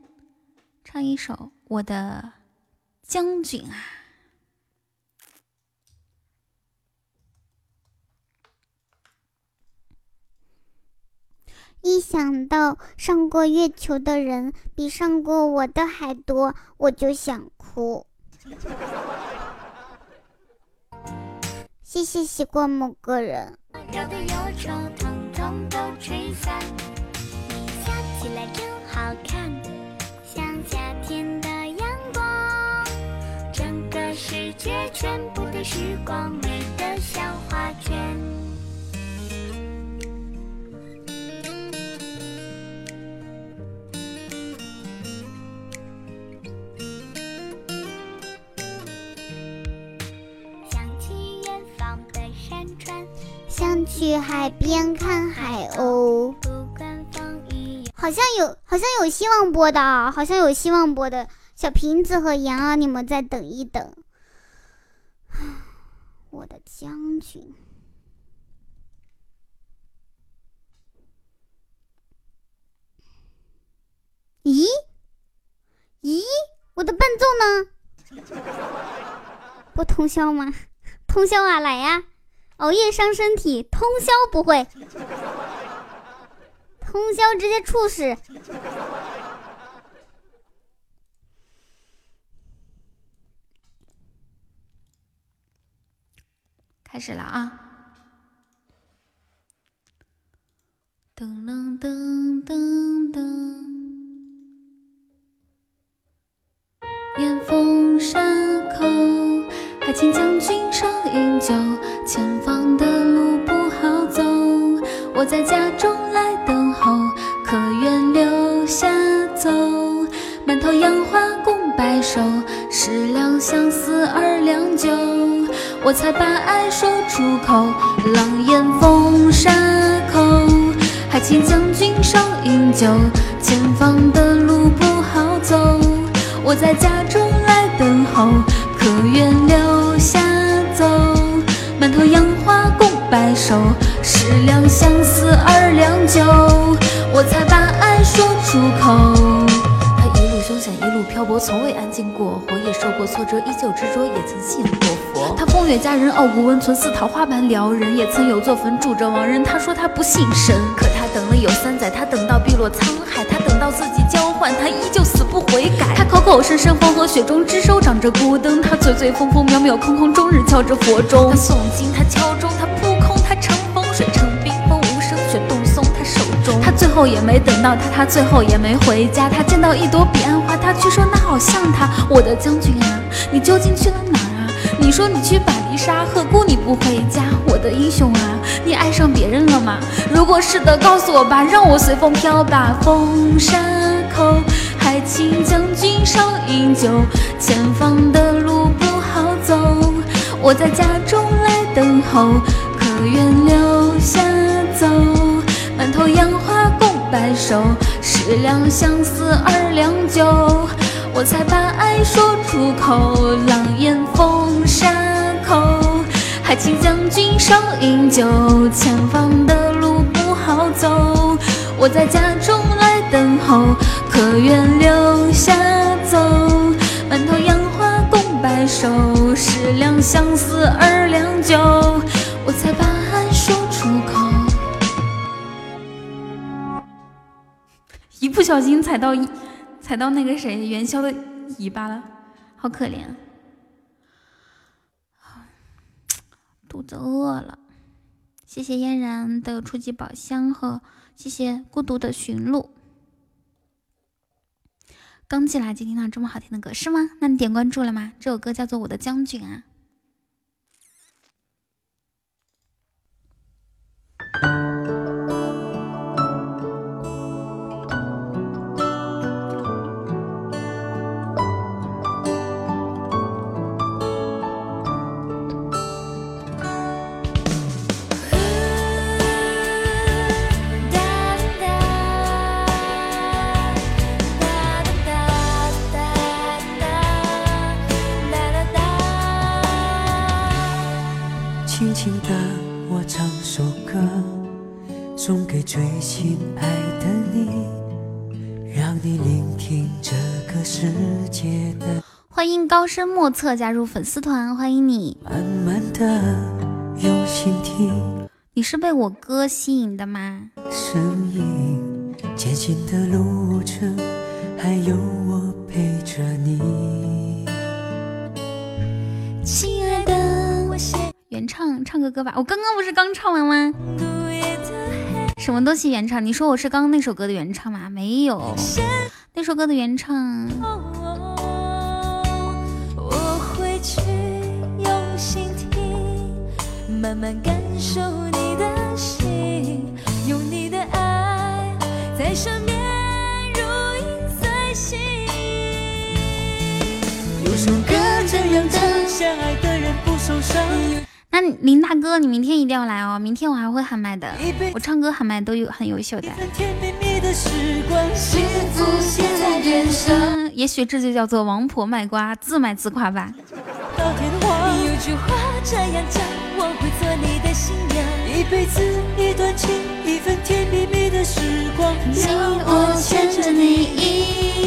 唱一首我的将军啊。一想到上过月球的人比上过我的还多，我就想哭。谢谢习惯某个人。时光美得像画卷。去海边看海鸥。好像有，好像有希望播的啊，好像有希望播的。小瓶子和羊儿，你们再等一等。[SIGHS] 我的将军，咦咦，我的伴奏呢？[LAUGHS] 不通宵吗？通宵啊，来呀！熬夜伤身体，通宵不会。通宵直接猝死。开始了啊！噔噔噔噔噔，烟峰山口，海清将军我在家中来等候，可愿留下走？满头杨花共白首，十两相思二两酒。我才把爱说出口，狼烟风沙口，还请将军少饮酒，前方的路不好走，我在家中来等候，可愿留下走？满头杨花共白首，相思二两酒，我才把爱说出口。他一路凶险，一路漂泊，从未安静过。活也受过挫折，依旧执着，也曾信过佛。他风月佳人，傲骨温存，似桃花般撩人，也曾有座坟住着亡人。他说他不信神，可他等了有三载，他等到碧落沧海，他等到自己交换，他依旧死不悔改。他口口声声风和雪中之手掌着孤灯，他醉醉疯疯渺渺空空，终日敲着佛钟。他诵经，他敲钟，他最后也没等到他，他最后也没回家。他见到一朵彼岸花，他却说那好像他。我的将军啊，你究竟去了哪儿啊？你说你去百丽沙，何故你不回家？我的英雄啊，你爱上别人了吗？如果是的，告诉我吧，让我随风飘吧。风沙口，还请将军少饮酒，前方的路不好走，我在家中来等候，可愿留下走？白首，十两相思二两酒，我才把爱说出口。狼烟风沙口，还请将军少饮酒，前方的路不好走，我在家中来等候，可愿留下走？满头杨花共白首，十两相思二两酒，我才把爱说出口。不小心踩到一踩到那个谁元宵的尾巴了，好可怜。啊肚子饿了，谢谢嫣然的初级宝箱和谢谢孤独的驯鹿。刚进来就听到这么好听的歌是吗？那你点关注了吗？这首歌叫做《我的将军》啊。最亲爱的你，让你聆听这个世界的欢迎高深莫测加入粉丝团，欢迎你。慢慢的用心听你是被我歌吸引的吗？声音，艰辛的路程，还有我陪着你。亲爱的，原唱唱个歌吧。我刚刚不是刚唱完吗？什么东西原唱？你说我是刚刚那首歌的原唱吗？没有，那首歌的原唱。我会去用心听，慢慢感受你的心，用你的爱在身边如影随形。有首歌这样唱，相爱的人不受伤。那林大哥，你明天一定要来哦！明天我还会喊麦的，我唱歌喊麦都有很优秀的。也许这就叫做王婆卖瓜，自卖自夸吧。到天荒。有句话这样讲，我会做你的新娘。一辈子一段情，一份甜蜜蜜的时光，让我牵着你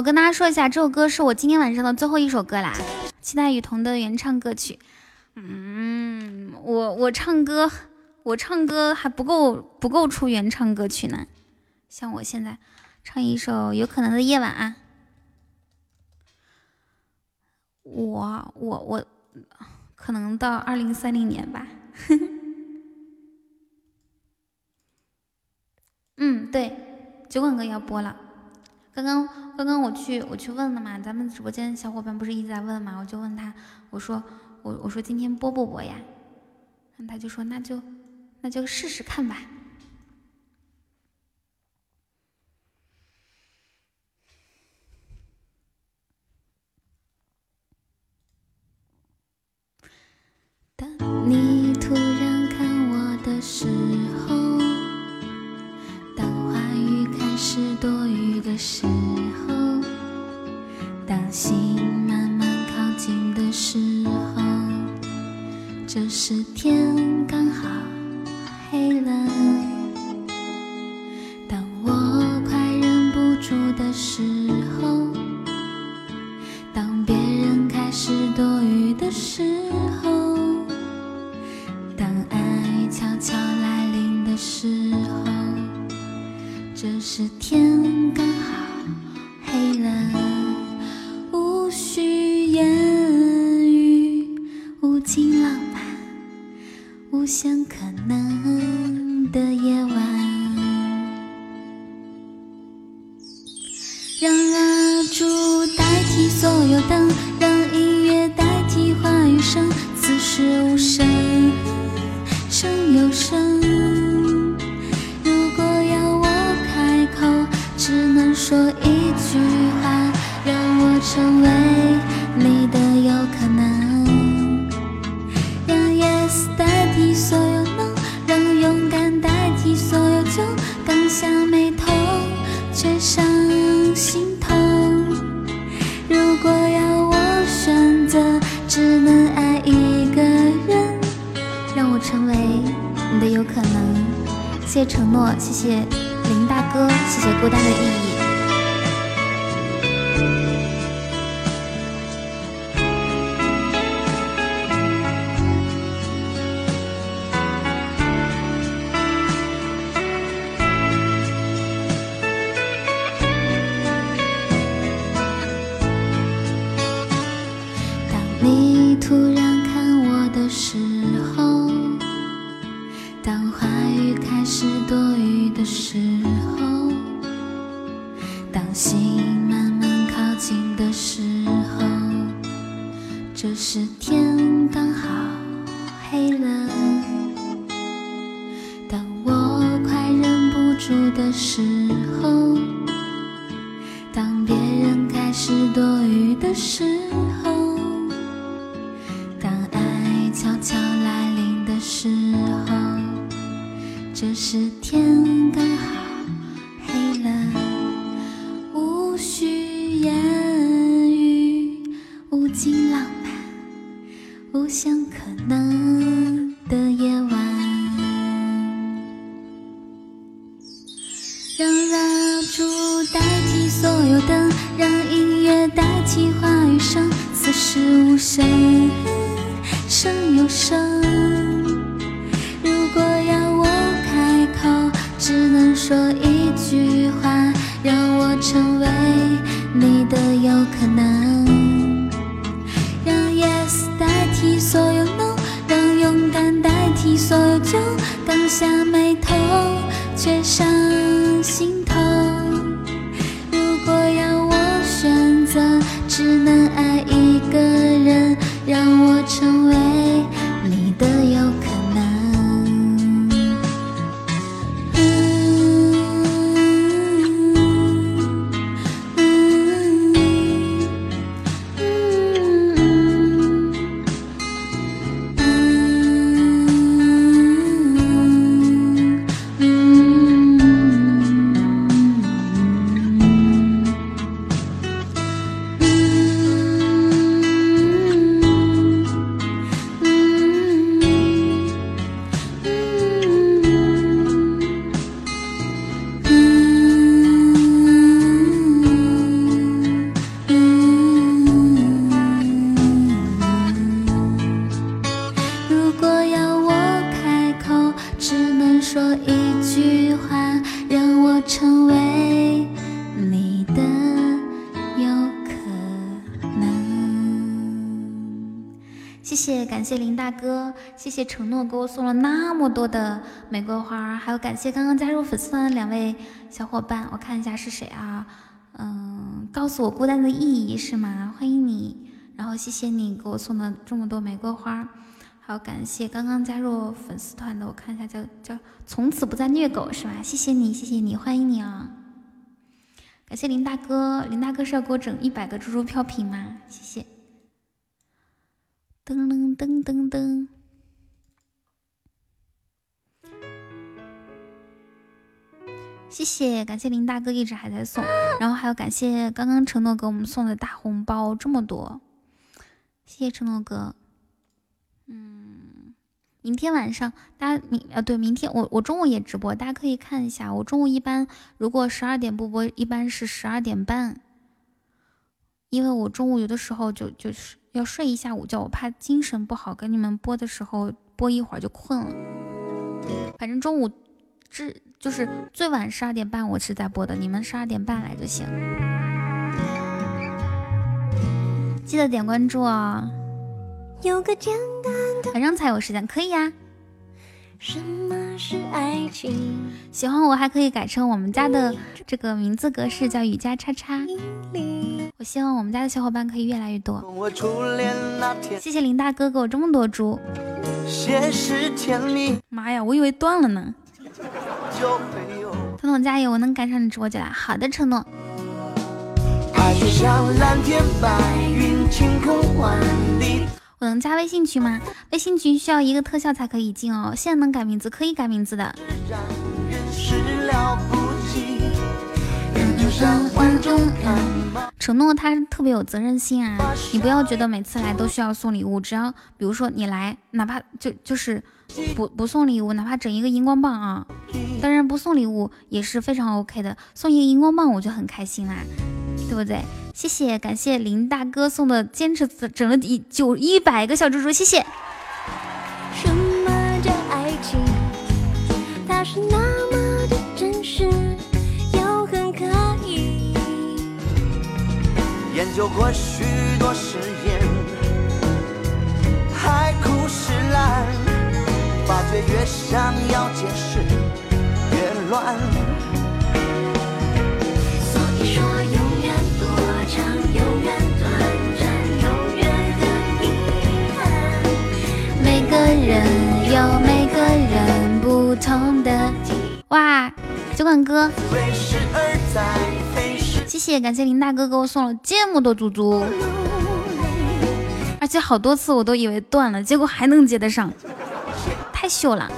我，跟大家说一下，这首歌是我今天晚上的最后一首歌啦，期待雨桐的原唱歌曲。嗯，我我唱歌，我唱歌还不够不够出原唱歌曲呢。像我现在唱一首《有可能的夜晚》啊，我我我可能到二零三零年吧。[LAUGHS] 嗯，对，酒馆哥要播了。刚刚刚刚我去我去问了嘛，咱们直播间小伙伴不是一直在问嘛，我就问他，我说我我说今天播不播呀？他就说那就那就试试看吧。等你是多余的时候，当心慢慢靠近的时候，这时天刚好黑了。当我快忍不住的时候，想可能声。如果要我开口，只能说一句话，让我成为你的有可能。让 yes 代替所有 no，让勇敢代替所有酒，刚下眉头，却上谢承诺给我送了那么多的玫瑰花，还有感谢刚刚加入粉丝团的两位小伙伴，我看一下是谁啊？嗯，告诉我孤单的意义是吗？欢迎你，然后谢谢你给我送了这么多玫瑰花。还有感谢刚刚加入粉丝团的，我看一下叫叫从此不再虐狗是吧？谢谢你，谢谢你，欢迎你啊！感谢林大哥，林大哥是要给我整一百个猪猪飘屏吗？谢谢。噔噔噔噔噔，谢谢，感谢林大哥一直还在送，然后还有感谢刚刚承诺给我们送的大红包这么多，谢谢承诺哥。嗯，明天晚上大家明呃对，明天我我中午也直播，大家可以看一下。我中午一般如果十二点不播，一般是十二点半，因为我中午有的时候就就是要睡一下午觉，我怕精神不好，跟你们播的时候播一会儿就困了。反正中午至就是最晚十二点半我是在播的，你们十二点半来就行。记得点关注哦、有个简单的晚上才有时间，可以呀、什么是爱情？喜欢我还可以改成我们家的这个名字格式，叫雨佳叉叉。我希望我们家的小伙伴可以越来越多。我初恋那天，谢谢林大哥给我这么多猪，妈呀，我以为断了呢。彤彤加油，我能赶上你直播间来。好的，承诺。我能加微信群吗？微信群需要一个特效才可以进哦。现在能改名字，可以改名字的。承诺他特别有责任心啊，你不要觉得每次来都需要送礼物，只要比如说你来，哪怕就就是不不送礼物，哪怕整一个荧光棒啊，当然不送礼物也是非常 OK 的，送一个荧光棒我就很开心啦，对不对？谢谢，感谢林大哥送的，坚持整了一九一百个小猪猪，谢谢。研究过许多誓言，海枯石烂，发觉越想要解释越乱。所以说，永远多长，永远短暂，永远很平人有每个人不同的。哇，酒馆哥，谢谢，感谢林大哥给我送了这么多猪猪，而且好多次我都以为断了，结果还能接得上，太秀了。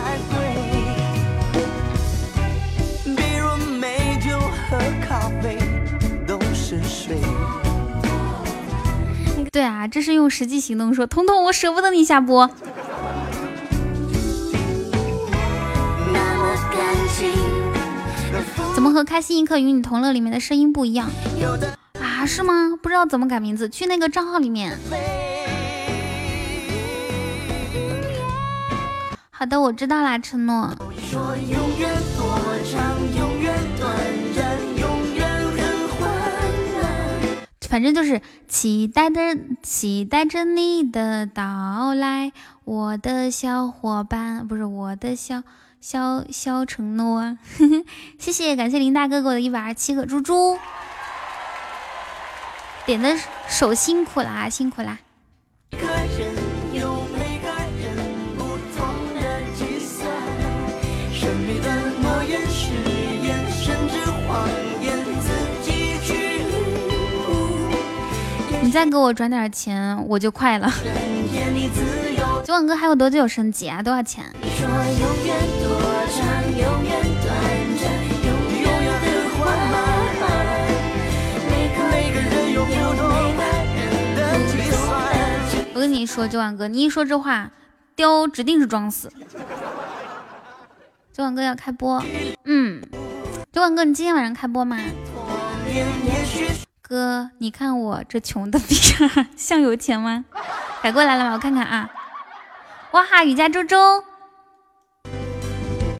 对啊，这是用实际行动说，彤彤，我舍不得你下播。怎么和开心一刻与你同乐里面的声音不一样啊？是吗？不知道怎么改名字，去那个账号里面。好的，我知道啦，承诺。反正就是期待的，期待着你的到来，我的小伙伴，不是我的小肖肖承诺。[LAUGHS] 谢谢，感谢林大哥给我的一百二十七个猪猪，点的手辛苦啦，辛苦啦。再给我转点钱，我就快了。九万哥还有多久升级啊？多少钱？我跟你说，九万哥，你一说这话，雕指定是装死。九万哥要开播，嗯，九万哥，你今天晚上开播吗？哥，你看我这穷的逼样，像有钱吗？改过来了吗？我看看啊！哇哈，雨家周周，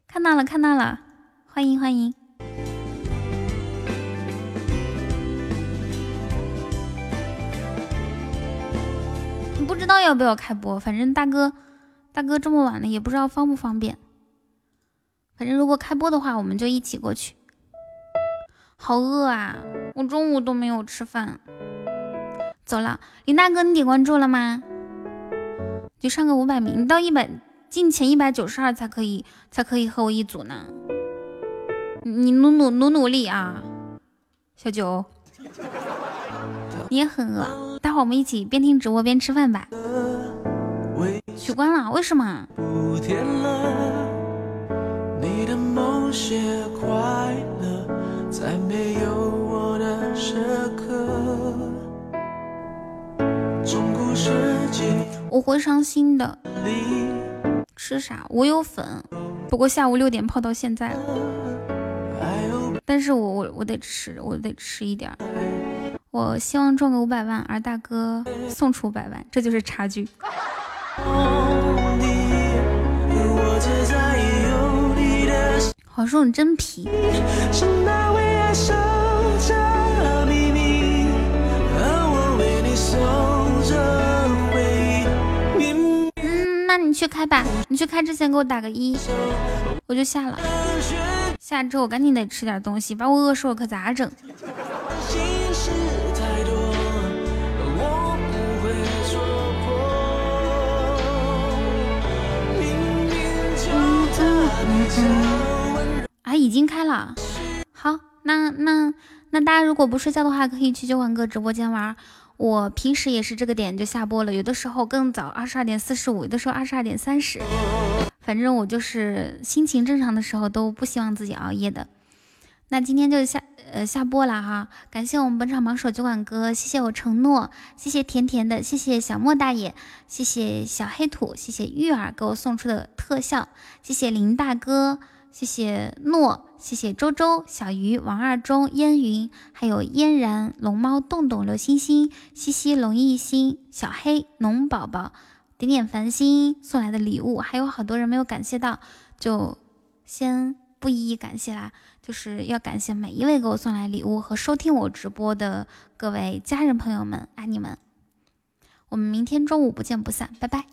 看到了，看到了，欢迎欢迎。不知道要不要开播，反正大哥，大哥这么晚了，也不知道方不方便。反正如果开播的话，我们就一起过去。好饿啊！我中午都没有吃饭。走了，林大哥，你点关注了吗？就上个五百名，你到一百进前一百九十二才可以，才可以和我一组呢。你努努努努力啊，小九。你也很饿，待会我们一起边听直播边吃饭吧。取关了，为什么？在没有我的时刻，我会伤心的。吃啥？我有粉，不过下午六点泡到现在了。但是我我我得吃，我得吃一点。我希望赚个五百万，而大哥送出五百万，这就是差距。好说你真皮。嗯，那你去开吧。你去开之前给我打个一，我就下了。下之后赶紧得吃点东西，把我饿瘦了可咋整？啊，已经开了。好，那那那大家如果不睡觉的话，可以去酒馆哥直播间玩。我平时也是这个点就下播了，有的时候更早，二十二点四十五，有的时候二十二点三十。反正我就是心情正常的时候都不希望自己熬夜的。那今天就下呃下播了哈，感谢我们本场榜首酒馆哥，谢谢我承诺，谢谢甜甜的，谢谢小莫大爷，谢谢小黑土，谢谢玉儿给我送出的特效，谢谢林大哥。谢谢诺，谢谢周周、小鱼、王二中、烟云，还有嫣然、龙猫、洞洞、刘星星、西西、龙艺星、小黑、龙宝宝、点点繁星送来的礼物，还有好多人没有感谢到，就先不一一感谢啦。就是要感谢每一位给我送来礼物和收听我直播的各位家人朋友们，爱你们！我们明天中午不见不散，拜拜。